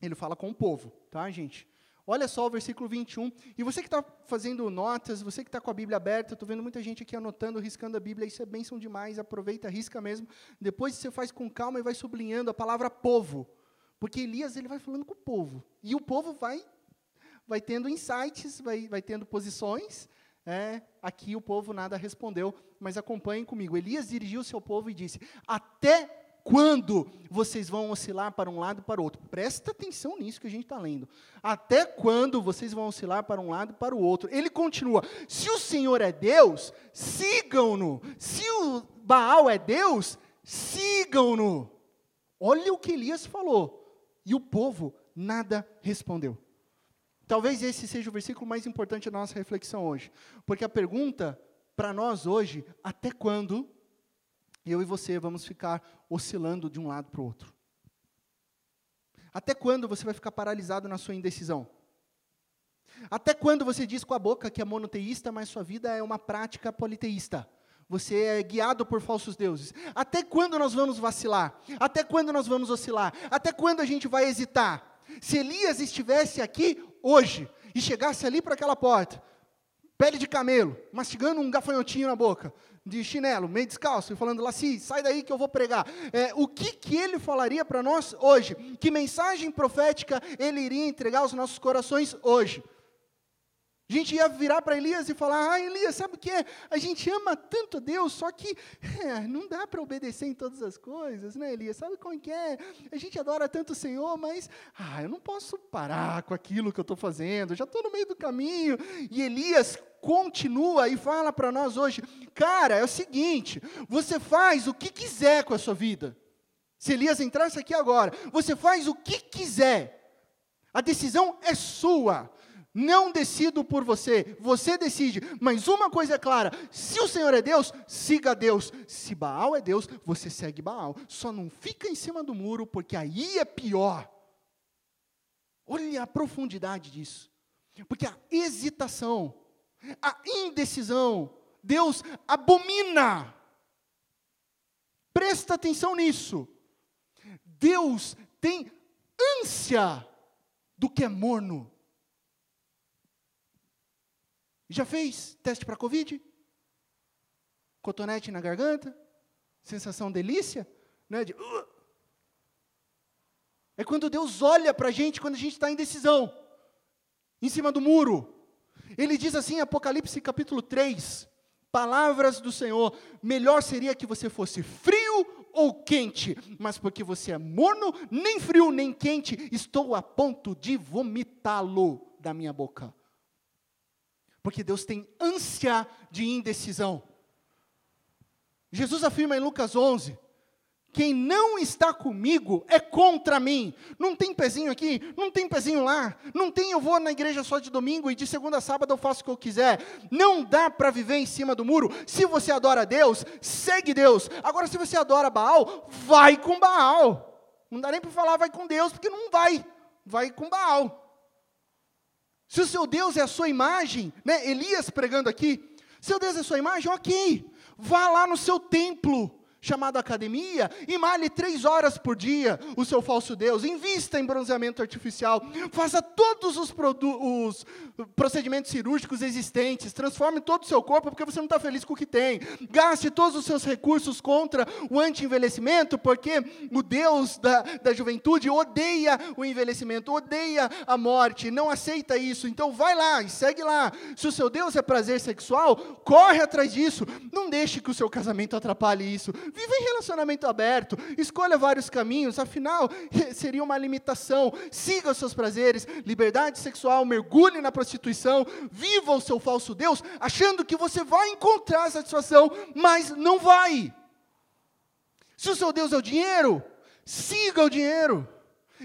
ele fala com o povo, tá, gente? Olha só o versículo 21. E você que está fazendo notas, você que está com a Bíblia aberta, estou vendo muita gente aqui anotando, riscando a Bíblia, isso é bênção demais, aproveita, risca mesmo. Depois você faz com calma e vai sublinhando a palavra povo. Porque Elias ele vai falando com o povo. E o povo vai, vai tendo insights, vai, vai tendo posições. É, aqui o povo nada respondeu, mas acompanhem comigo. Elias dirigiu seu povo e disse: Até quando vocês vão oscilar para um lado e para o outro? Presta atenção nisso que a gente está lendo. Até quando vocês vão oscilar para um lado e para o outro? Ele continua: se o Senhor é Deus, sigam-no. Se o Baal é Deus, sigam-no. Olha o que Elias falou. E o povo nada respondeu. Talvez esse seja o versículo mais importante da nossa reflexão hoje. Porque a pergunta para nós hoje, até quando eu e você vamos ficar oscilando de um lado para o outro. Até quando você vai ficar paralisado na sua indecisão? Até quando você diz com a boca que é monoteísta, mas sua vida é uma prática politeísta? Você é guiado por falsos deuses. Até quando nós vamos vacilar? Até quando nós vamos oscilar? Até quando a gente vai hesitar? Se Elias estivesse aqui hoje e chegasse ali para aquela porta, pele de camelo, mastigando um gafanhotinho na boca, de chinelo, meio descalço, e falando, Laci, sai daí que eu vou pregar. É, o que, que ele falaria para nós hoje? Que mensagem profética ele iria entregar aos nossos corações hoje? A gente ia virar para Elias e falar: Ah, Elias, sabe o que é? A gente ama tanto Deus, só que [laughs] é, não dá para obedecer em todas as coisas, né, Elias? Sabe como que é? A gente adora tanto o Senhor, mas ah, eu não posso parar com aquilo que eu estou fazendo, já estou no meio do caminho. E Elias continua e fala para nós hoje: Cara, é o seguinte, você faz o que quiser com a sua vida. Se Elias entrasse aqui agora, você faz o que quiser. A decisão é sua. Não decido por você, você decide. Mas uma coisa é clara: se o Senhor é Deus, siga Deus. Se Baal é Deus, você segue Baal. Só não fica em cima do muro, porque aí é pior. Olha a profundidade disso. Porque a hesitação, a indecisão, Deus abomina. Presta atenção nisso. Deus tem ânsia do que é morno. Já fez teste para Covid? Cotonete na garganta? Sensação delícia? Né? De. É quando Deus olha para a gente, quando a gente está em decisão, em cima do muro. Ele diz assim em Apocalipse capítulo 3, palavras do Senhor, melhor seria que você fosse frio ou quente, mas porque você é morno, nem frio nem quente, estou a ponto de vomitá-lo da minha boca. Porque Deus tem ânsia de indecisão. Jesus afirma em Lucas 11: quem não está comigo é contra mim. Não tem pezinho aqui, não tem pezinho lá, não tem eu vou na igreja só de domingo e de segunda a sábado eu faço o que eu quiser. Não dá para viver em cima do muro. Se você adora Deus, segue Deus. Agora, se você adora Baal, vai com Baal. Não dá nem para falar vai com Deus, porque não vai. Vai com Baal. Se o seu Deus é a sua imagem, né? Elias pregando aqui, seu Deus é a sua imagem, ok. Vá lá no seu templo chamado academia, e male três horas por dia o seu falso Deus, invista em bronzeamento artificial, faça todos os, os procedimentos cirúrgicos existentes, transforme todo o seu corpo porque você não está feliz com o que tem, gaste todos os seus recursos contra o anti-envelhecimento, porque o Deus da, da juventude odeia o envelhecimento, odeia a morte, não aceita isso, então vai lá e segue lá, se o seu Deus é prazer sexual, corre atrás disso, não deixe que o seu casamento atrapalhe isso, Viva em relacionamento aberto, escolha vários caminhos, afinal, [laughs] seria uma limitação. Siga os seus prazeres, liberdade sexual, mergulhe na prostituição, viva o seu falso Deus, achando que você vai encontrar satisfação, mas não vai. Se o seu Deus é o dinheiro, siga o dinheiro.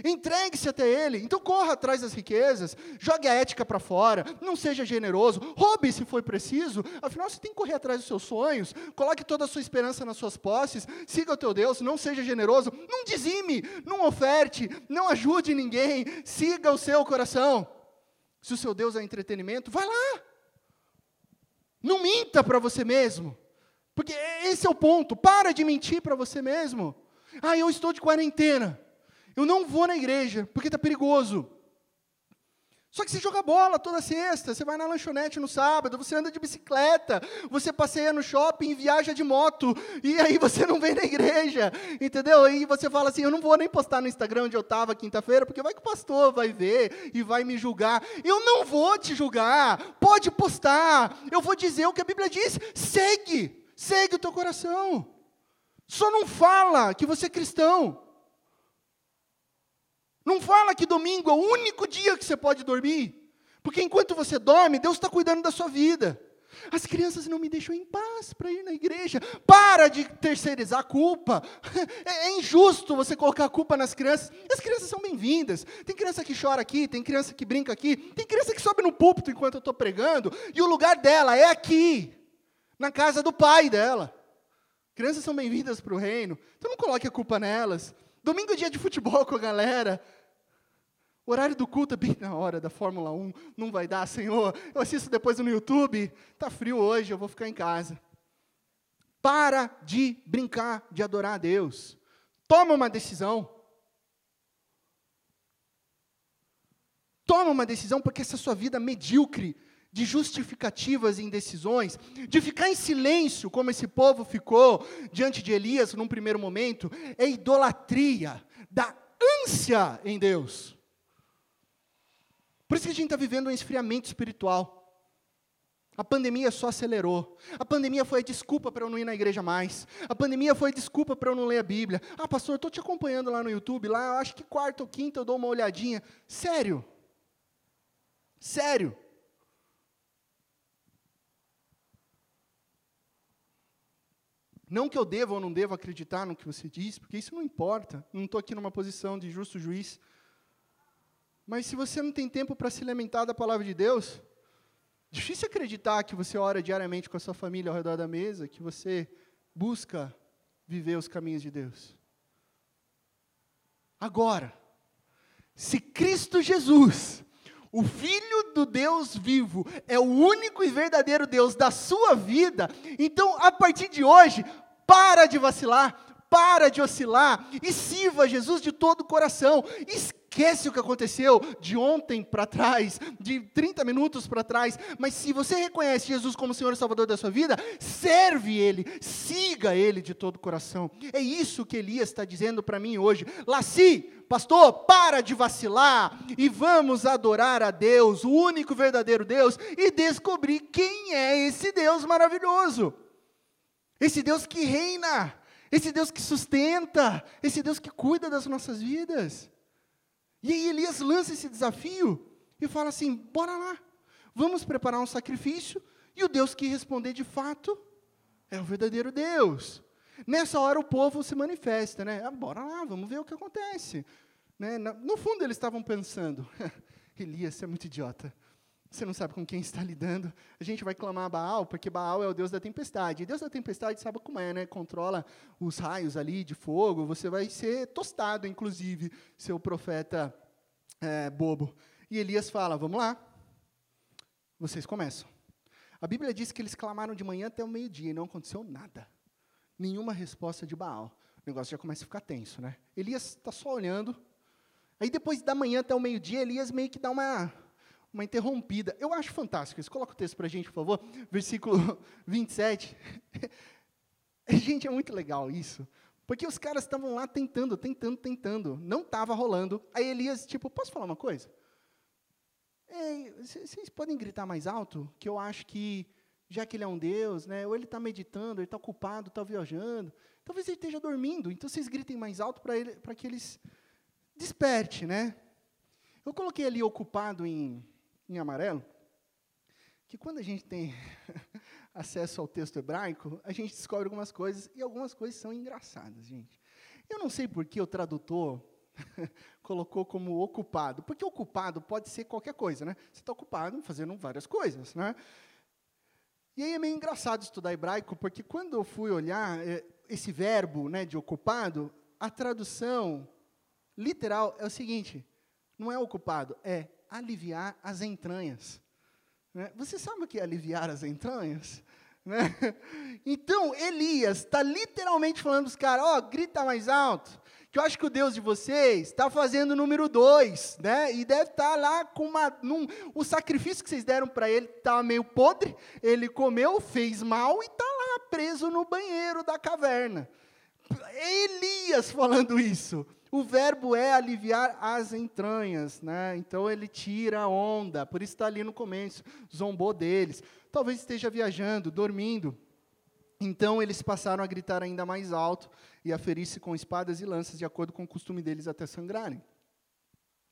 Entregue-se até Ele. Então corra atrás das riquezas, jogue a ética para fora, não seja generoso, roube se for preciso. Afinal, você tem que correr atrás dos seus sonhos, coloque toda a sua esperança nas suas posses, siga o teu Deus, não seja generoso, não dizime, não oferte, não ajude ninguém, siga o seu coração. Se o seu Deus é entretenimento, vai lá. Não minta para você mesmo. Porque esse é o ponto. Para de mentir para você mesmo. Ah, eu estou de quarentena. Eu não vou na igreja, porque está perigoso. Só que você joga bola toda sexta, você vai na lanchonete no sábado, você anda de bicicleta, você passeia no shopping, viaja de moto, e aí você não vem na igreja, entendeu? E você fala assim: eu não vou nem postar no Instagram onde eu estava quinta-feira, porque vai que o pastor vai ver e vai me julgar. Eu não vou te julgar, pode postar, eu vou dizer o que a Bíblia diz: segue, segue o teu coração. Só não fala que você é cristão. Não fala que domingo é o único dia que você pode dormir. Porque enquanto você dorme, Deus está cuidando da sua vida. As crianças não me deixam em paz para ir na igreja. Para de terceirizar a culpa. [laughs] É, é, injusto você colocar a culpa nas crianças. As crianças são bem-vindas. Tem criança que chora aqui, tem criança que brinca aqui, tem criança que sobe no púlpito enquanto eu estou pregando, e o lugar dela é aqui, na casa do pai dela. Crianças são bem-vindas para o reino. Então não coloque a culpa nelas. Domingo é dia de futebol com a galera. O horário do culto é bem na hora da Fórmula 1. Não vai dar, Senhor. Eu assisto depois no YouTube. Está frio hoje, eu vou ficar em casa. Para de brincar de adorar a Deus. Toma uma decisão. Toma uma decisão, porque essa sua vida medíocre de justificativas e indecisões, de ficar em silêncio, como esse povo ficou diante de Elias num primeiro momento, é idolatria da ânsia em Deus. Por isso que a gente está vivendo um esfriamento espiritual. A pandemia só acelerou. A pandemia foi a desculpa para eu não ir na igreja mais. A pandemia foi a desculpa para eu não ler a Bíblia. Ah, pastor, eu estou te acompanhando lá no YouTube, lá, acho que quarta ou quinta eu dou uma olhadinha. Sério. Sério. Não que eu deva ou não devo acreditar no que você diz, porque isso não importa. Não estou aqui numa posição de justo juiz. Mas se você não tem tempo para se alimentar da palavra de Deus, difícil acreditar que você ora diariamente com a sua família ao redor da mesa, que você busca viver os caminhos de Deus. Agora, se Cristo Jesus, o Filho do Deus vivo, é o único e verdadeiro Deus da sua vida, então a partir de hoje, para de vacilar, para de oscilar e sirva Jesus de todo o coração. Esquece o que aconteceu de ontem para trás, de 30 minutos para trás, mas se você reconhece Jesus como Senhor e Salvador da sua vida, serve Ele, siga Ele de todo o coração. É isso que Elias está dizendo para mim hoje. Laci, pastor, para de vacilar e vamos adorar a Deus, o único verdadeiro Deus, e descobrir quem é esse Deus maravilhoso. Esse Deus que reina, esse Deus que sustenta, esse Deus que cuida das nossas vidas. E aí Elias lança esse desafio e fala assim: bora lá, vamos preparar um sacrifício, e o Deus que responder de fato é o verdadeiro Deus. Nessa hora o povo se manifesta, né? Ah, bora lá, vamos ver o que acontece. Né? No fundo eles estavam pensando: [laughs] Elias, você é muito idiota você não sabe com quem está lidando. A gente vai clamar a Baal, porque Baal é o Deus da tempestade. E Deus da tempestade sabe como é, né? Controla os raios ali de fogo. Você vai ser tostado, inclusive, seu profeta é, bobo. E Elias fala: Vamos lá. Vocês começam. A Bíblia diz que eles clamaram de manhã até o meio-dia e não aconteceu nada. Nenhuma resposta de Baal. O negócio já começa a ficar tenso, né? Elias está só olhando. Aí depois da manhã até o meio-dia, Elias meio que dá uma uma interrompida. Eu acho fantástico isso. Coloca o texto para a gente, por favor. Versículo [laughs] 27. [laughs] gente, é muito legal isso. Porque os caras estavam lá tentando, tentando, tentando. Não estava rolando. Aí Elias, tipo, posso falar uma coisa? vocês podem gritar mais alto? Que eu acho que, já que ele é um Deus, né, ou ele está meditando, ele está ocupado, está viajando, talvez ele esteja dormindo. Então vocês gritem mais alto para que eles desperte, né? Eu coloquei ali ocupado em em amarelo, que quando a gente tem [laughs] acesso ao texto hebraico, a gente descobre algumas coisas, e algumas coisas são engraçadas, gente. Eu não sei por que o tradutor [laughs] colocou como ocupado, porque ocupado pode ser qualquer coisa, né? Você está ocupado fazendo várias coisas, né? E aí é meio engraçado estudar hebraico, porque quando eu fui olhar é, esse verbo né, de ocupado, a tradução literal é o seguinte: não é ocupado, é aliviar as entranhas. Né? Você sabe o que é aliviar as entranhas? Né? [laughs] Então, Elias está literalmente falando para os caras: ó, oh, grita mais alto, que eu acho que o Deus de vocês está fazendo o número dois, né? E deve estar tá lá com uma. Num, o sacrifício que vocês deram para ele estava meio podre, ele comeu, fez mal e está lá preso no banheiro da caverna. Elias falando isso. O verbo é aliviar as entranhas, né? Então ele tira a onda, por isso está ali no começo, zombou deles. Talvez esteja viajando, dormindo. Então eles passaram a gritar ainda mais alto e a ferir-se com espadas e lanças, de acordo com o costume deles, até sangrarem.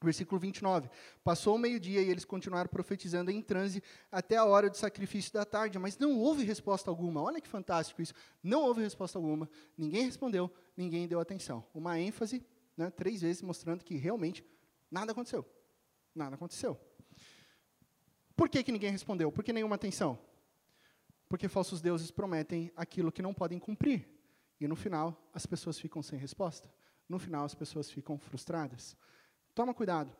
Versículo 29. Passou o meio-dia e eles continuaram profetizando em transe até a hora do sacrifício da tarde, mas não houve resposta alguma. Olha que fantástico isso. Não houve resposta alguma. Ninguém respondeu, ninguém deu atenção. Uma ênfase né, três vezes mostrando que realmente nada aconteceu. Nada aconteceu. Por que, que ninguém respondeu? Por que nenhuma atenção? Porque falsos deuses prometem aquilo que não podem cumprir. E no final, as pessoas ficam sem resposta. No final, as pessoas ficam frustradas. Toma cuidado,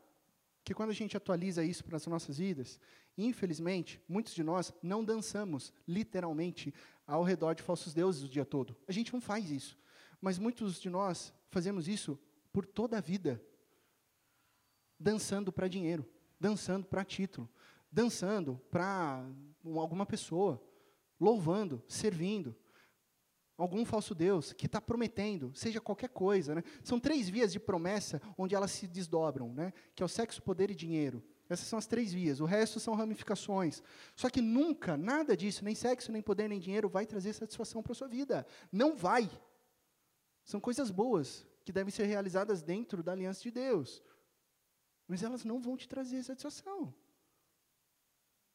que quando a gente atualiza isso para as nossas vidas, infelizmente, muitos de nós não dançamos, literalmente, ao redor de falsos deuses o dia todo. A gente não faz isso. Mas muitos de nós fazemos isso por toda a vida, dançando para dinheiro, dançando para título, dançando para alguma pessoa, louvando, servindo, algum falso Deus que está prometendo, seja qualquer coisa. Né? São três vias de promessa onde elas se desdobram, né? que é o sexo, poder e dinheiro. Essas são as três vias. O resto são ramificações. Só que nunca, nada disso, nem sexo, nem poder, nem dinheiro, vai trazer satisfação para a sua vida. Não vai. São coisas boas que devem ser realizadas dentro da aliança de Deus. Mas elas não vão te trazer satisfação.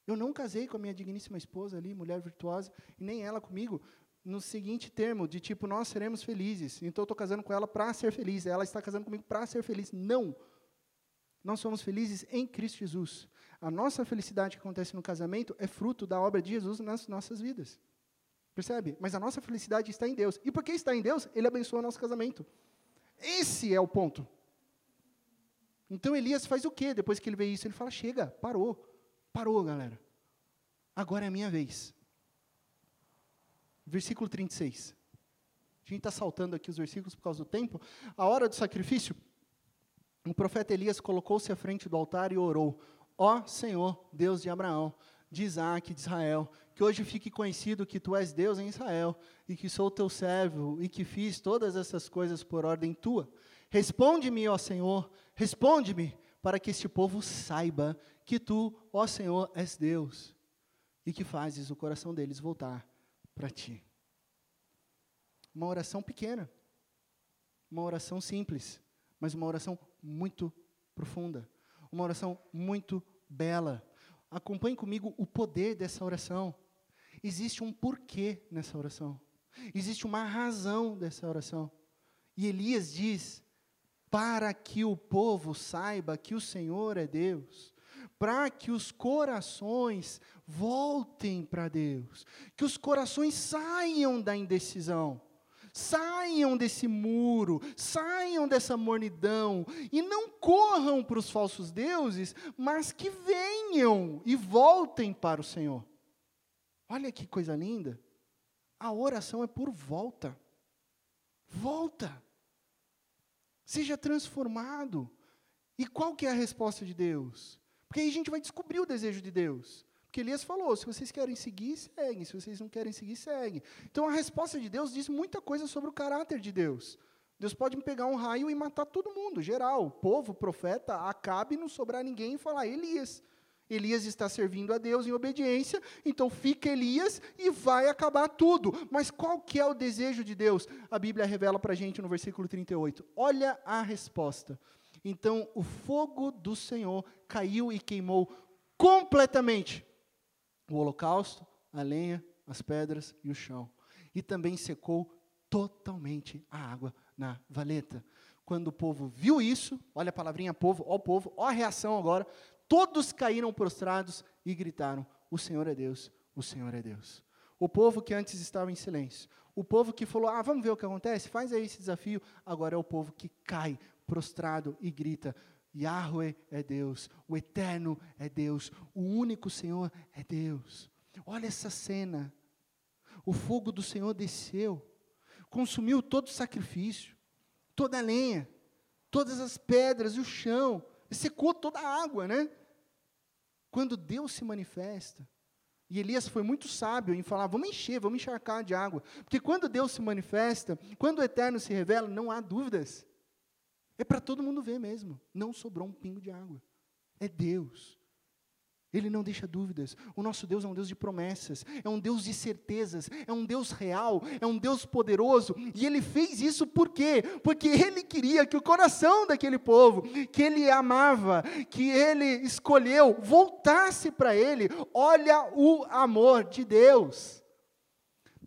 Eu não casei com a minha digníssima esposa ali, mulher virtuosa, e nem ela comigo, no seguinte termo, de tipo, nós seremos felizes. Então eu estou casando com ela para ser feliz. Ela está casando comigo para ser feliz. Não. Nós somos felizes em Cristo Jesus. A nossa felicidade que acontece no casamento é fruto da obra de Jesus nas nossas vidas. Percebe? Mas a nossa felicidade está em Deus. E porque está em Deus, Ele abençoa o nosso casamento. Esse é o ponto. Então Elias faz o quê? Depois que ele vê isso, ele fala: chega, parou. Parou, galera. Agora é a minha vez. Versículo 36. A gente está saltando aqui os versículos por causa do tempo. A hora do sacrifício, o profeta Elias colocou-se à frente do altar e orou: Ó Senhor, Deus de Abraão, de Isaac, de Israel, que hoje fique conhecido que tu és Deus em Israel, e que sou teu servo, e que fiz todas essas coisas por ordem tua. Responde-me, ó Senhor, responde-me, para que este povo saiba que tu, ó Senhor, és Deus, e que fazes o coração deles voltar para ti. Uma oração pequena, uma oração simples, mas uma oração muito profunda, uma oração muito bela. Acompanhe comigo o poder dessa oração. Existe um porquê nessa oração. Existe uma razão dessa oração. E Elias diz: para que o povo saiba que o Senhor é Deus, para que os corações voltem para Deus, que os corações saiam da indecisão, saiam desse muro, saiam dessa mornidão e não corram para os falsos deuses, mas que venham e voltem para o Senhor. Olha que coisa linda. A oração é por volta. Volta. Seja transformado. E qual que é a resposta de Deus? Porque aí a gente vai descobrir o desejo de Deus. Porque Elias falou: se vocês querem seguir, seguem. Se vocês não querem seguir, seguem. Então a resposta de Deus diz muita coisa sobre o caráter de Deus. Deus pode pegar um raio e matar todo mundo, geral. Povo, profeta, acabe, não sobrar ninguém e falar: Elias. Elias está servindo a Deus em obediência, então fica Elias e vai acabar tudo. Mas qual que é o desejo de Deus? A Bíblia revela para a gente no versículo 38. Olha a resposta. Então o fogo do Senhor caiu e queimou completamente o holocausto, a lenha, as pedras e o chão. E também secou totalmente a água na valeta. Quando o povo viu isso, olha a palavrinha povo, ó povo, ó a reação agora, todos caíram prostrados e gritaram: O Senhor é Deus, o Senhor é Deus. O povo que antes estava em silêncio, o povo que falou: Ah, vamos ver o que acontece, faz aí esse desafio. Agora é o povo que cai prostrado e grita: Yahweh é Deus, o eterno é Deus, o único Senhor é Deus. Olha essa cena. O fogo do Senhor desceu, consumiu todo o sacrifício, toda a lenha, todas as pedras e o chão secou toda a água, né? Quando Deus se manifesta, e Elias foi muito sábio em falar: vamos encher, vamos encharcar de água. Porque quando Deus se manifesta, quando o eterno se revela, não há dúvidas. É para todo mundo ver mesmo. Não sobrou um pingo de água. É Deus. Ele não deixa dúvidas. O nosso Deus é um Deus de promessas, é um Deus de certezas, é um Deus real, é um Deus poderoso. E ele fez isso por quê? Porque ele queria que o coração daquele povo, que ele amava, que ele escolheu, voltasse para ele. Olha o amor de Deus.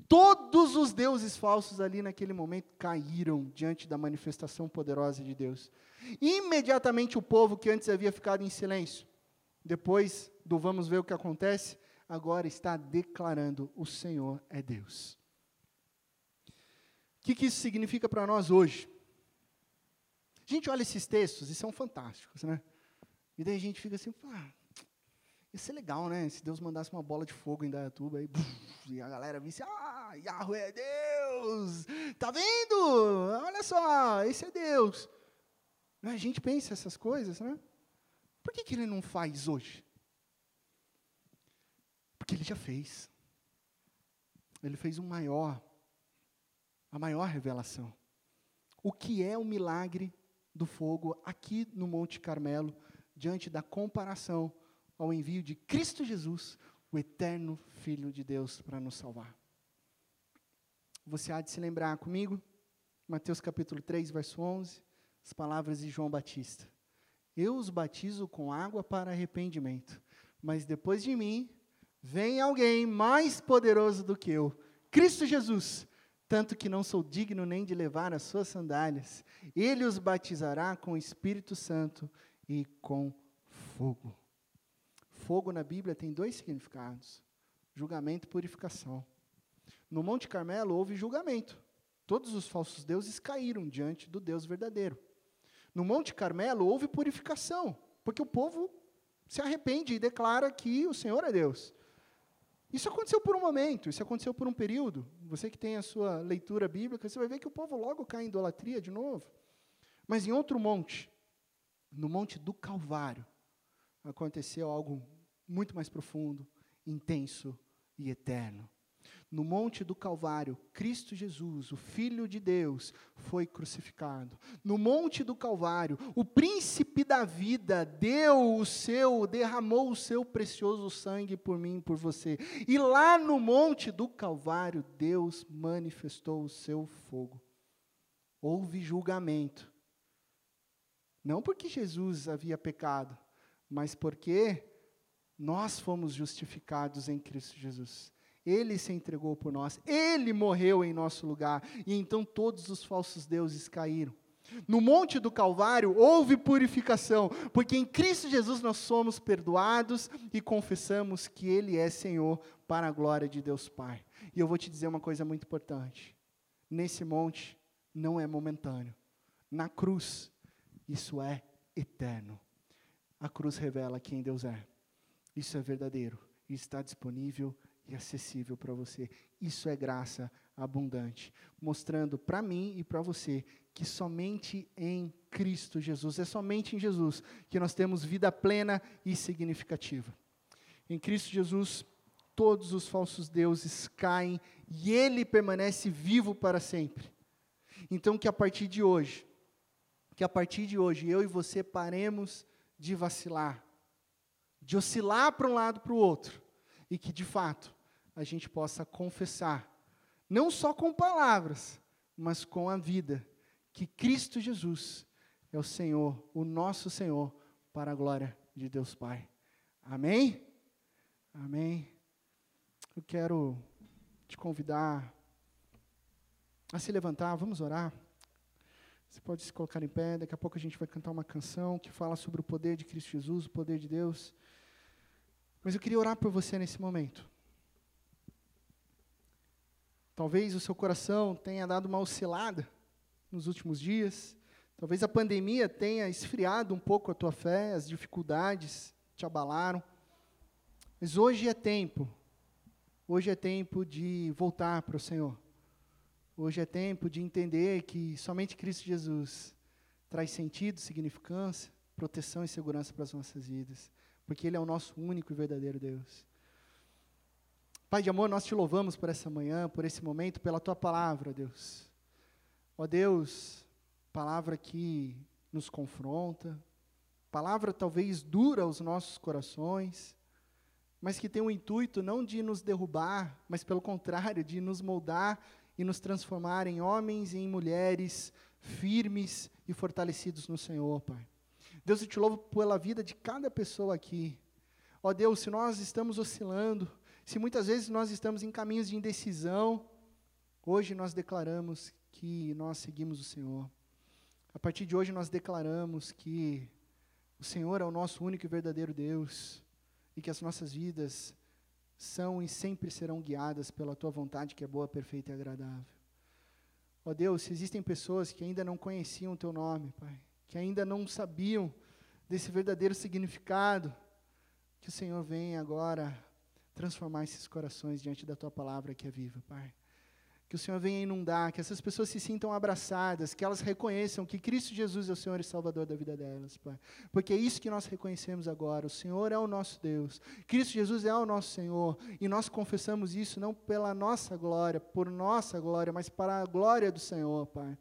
Todos os deuses falsos ali naquele momento caíram diante da manifestação poderosa de Deus. Imediatamente o povo que antes havia ficado em silêncio, depois do vamos ver o que acontece, agora está declarando: o Senhor é Deus. O que, que isso significa para nós hoje? A gente olha esses textos e são fantásticos, né? E daí a gente fica assim, ah, ia ser legal, né? Se Deus mandasse uma bola de fogo em Dayatuba e, e a galera visse, ah, Yahweh é Deus! Tá vendo? Olha só, esse é Deus. A gente pensa essas coisas, né? Por que, que ele não faz hoje? Porque ele já fez. Ele fez um maior, a maior revelação. O que é o milagre do fogo aqui no Monte Carmelo, diante da comparação ao envio de Cristo Jesus, o eterno Filho de Deus, para nos salvar. Você há de se lembrar comigo, Mateus capítulo 3, verso 11, as palavras de João Batista. Eu os batizo com água para arrependimento, mas depois de mim vem alguém mais poderoso do que eu, Cristo Jesus, tanto que não sou digno nem de levar as suas sandálias. Ele os batizará com o Espírito Santo e com fogo. Fogo na Bíblia tem dois significados: julgamento e purificação. No Monte Carmelo houve julgamento. Todos os falsos deuses caíram diante do Deus verdadeiro. No Monte Carmelo houve purificação, porque o povo se arrepende e declara que o Senhor é Deus. Isso aconteceu por um momento, isso aconteceu por um período. Você que tem a sua leitura bíblica, você vai ver que o povo logo cai em idolatria de novo. Mas em outro monte, no monte do Calvário, aconteceu algo muito mais profundo, intenso e eterno. No Monte do Calvário, Cristo Jesus, o Filho de Deus, foi crucificado. No Monte do Calvário, o príncipe da vida deu o seu, derramou o seu precioso sangue por mim e por você. E lá no Monte do Calvário, Deus manifestou o seu fogo. Houve julgamento. Não porque Jesus havia pecado, mas porque nós fomos justificados em Cristo Jesus. Ele se entregou por nós, ele morreu em nosso lugar, e então todos os falsos deuses caíram. No Monte do Calvário houve purificação, porque em Cristo Jesus nós somos perdoados e confessamos que Ele é Senhor para a glória de Deus Pai. E eu vou te dizer uma coisa muito importante: nesse monte não é momentâneo, na cruz, isso é eterno. A cruz revela quem Deus é, isso é verdadeiro e está disponível e acessível para você. Isso é graça abundante, mostrando para mim e para você que somente em Cristo Jesus, é somente em Jesus que nós temos vida plena e significativa. Em Cristo Jesus, todos os falsos deuses caem e ele permanece vivo para sempre. Então que a partir de hoje, que a partir de hoje eu e você paremos de vacilar, de oscilar para um lado para o outro, e que de fato a gente possa confessar, não só com palavras, mas com a vida, que Cristo Jesus é o Senhor, o nosso Senhor, para a glória de Deus Pai. Amém? Amém. Eu quero te convidar a se levantar, vamos orar. Você pode se colocar em pé, daqui a pouco a gente vai cantar uma canção que fala sobre o poder de Cristo Jesus, o poder de Deus. Mas eu queria orar por você nesse momento. Talvez o seu coração tenha dado uma oscilada nos últimos dias. Talvez a pandemia tenha esfriado um pouco a tua fé, as dificuldades te abalaram. Mas hoje é tempo, hoje é tempo de voltar para o Senhor. Hoje é tempo de entender que somente Cristo Jesus traz sentido, significância, proteção e segurança para as nossas vidas, porque Ele é o nosso único e verdadeiro Deus. Pai de amor, nós te louvamos por essa manhã, por esse momento, pela tua palavra, Deus. Ó Deus, palavra que nos confronta, palavra talvez dura aos nossos corações, mas que tem o intuito não de nos derrubar, mas pelo contrário, de nos moldar e nos transformar em homens e em mulheres firmes e fortalecidos no Senhor, Pai. Deus, eu te louvo pela vida de cada pessoa aqui. Ó Deus, se nós estamos oscilando, se muitas vezes nós estamos em caminhos de indecisão, hoje nós declaramos que nós seguimos o Senhor. A partir de hoje nós declaramos que o Senhor é o nosso único e verdadeiro Deus e que as nossas vidas são e sempre serão guiadas pela tua vontade que é boa, perfeita e agradável. Ó Deus, se existem pessoas que ainda não conheciam o teu nome, Pai, que ainda não sabiam desse verdadeiro significado, que o Senhor venha agora transformar esses corações diante da tua palavra que é viva, Pai. Que o Senhor venha inundar, que essas pessoas se sintam abraçadas, que elas reconheçam que Cristo Jesus é o Senhor e Salvador da vida delas, Pai. Porque é isso que nós reconhecemos agora. O Senhor é o nosso Deus. Cristo Jesus é o nosso Senhor. E nós confessamos isso não pela nossa glória, por nossa glória, mas para a glória do Senhor, Pai.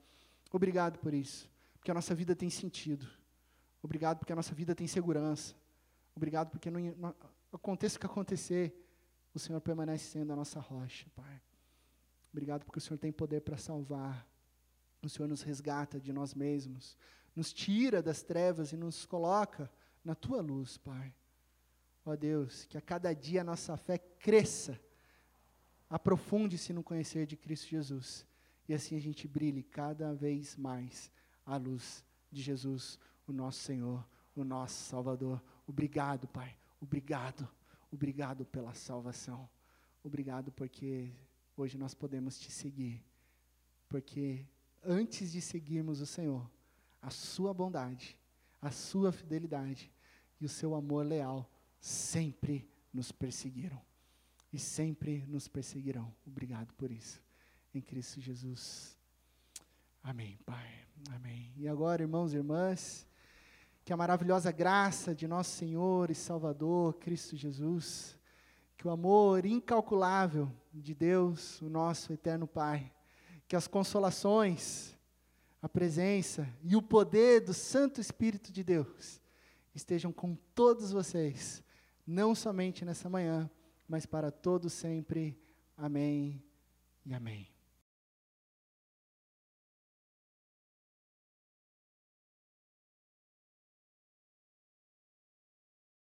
Obrigado por isso. Porque a nossa vida tem sentido. Obrigado porque a nossa vida tem segurança. Obrigado porque não, não, aconteça o que acontecer, o Senhor permanece sendo a nossa rocha, Pai. Obrigado porque o Senhor tem poder para salvar. O Senhor nos resgata de nós mesmos, nos tira das trevas e nos coloca na tua luz, Pai. Ó Deus, que a cada dia a nossa fé cresça, aprofunde-se no conhecer de Cristo Jesus, e assim a gente brilhe cada vez mais à luz de Jesus, o nosso Senhor, o nosso Salvador. Obrigado, Pai. Obrigado. Obrigado pela salvação. Obrigado porque hoje nós podemos te seguir. Porque antes de seguirmos o Senhor, a sua bondade, a sua fidelidade e o seu amor leal sempre nos perseguiram e sempre nos perseguirão. Obrigado por isso. Em Cristo Jesus. Amém, Pai. Amém. E agora, irmãos e irmãs, que a maravilhosa graça de nosso Senhor e Salvador, Cristo Jesus, que o amor incalculável de Deus, o nosso eterno Pai, que as consolações, a presença e o poder do Santo Espírito de Deus estejam com todos vocês, não somente nessa manhã, mas para todos sempre. Amém e amém.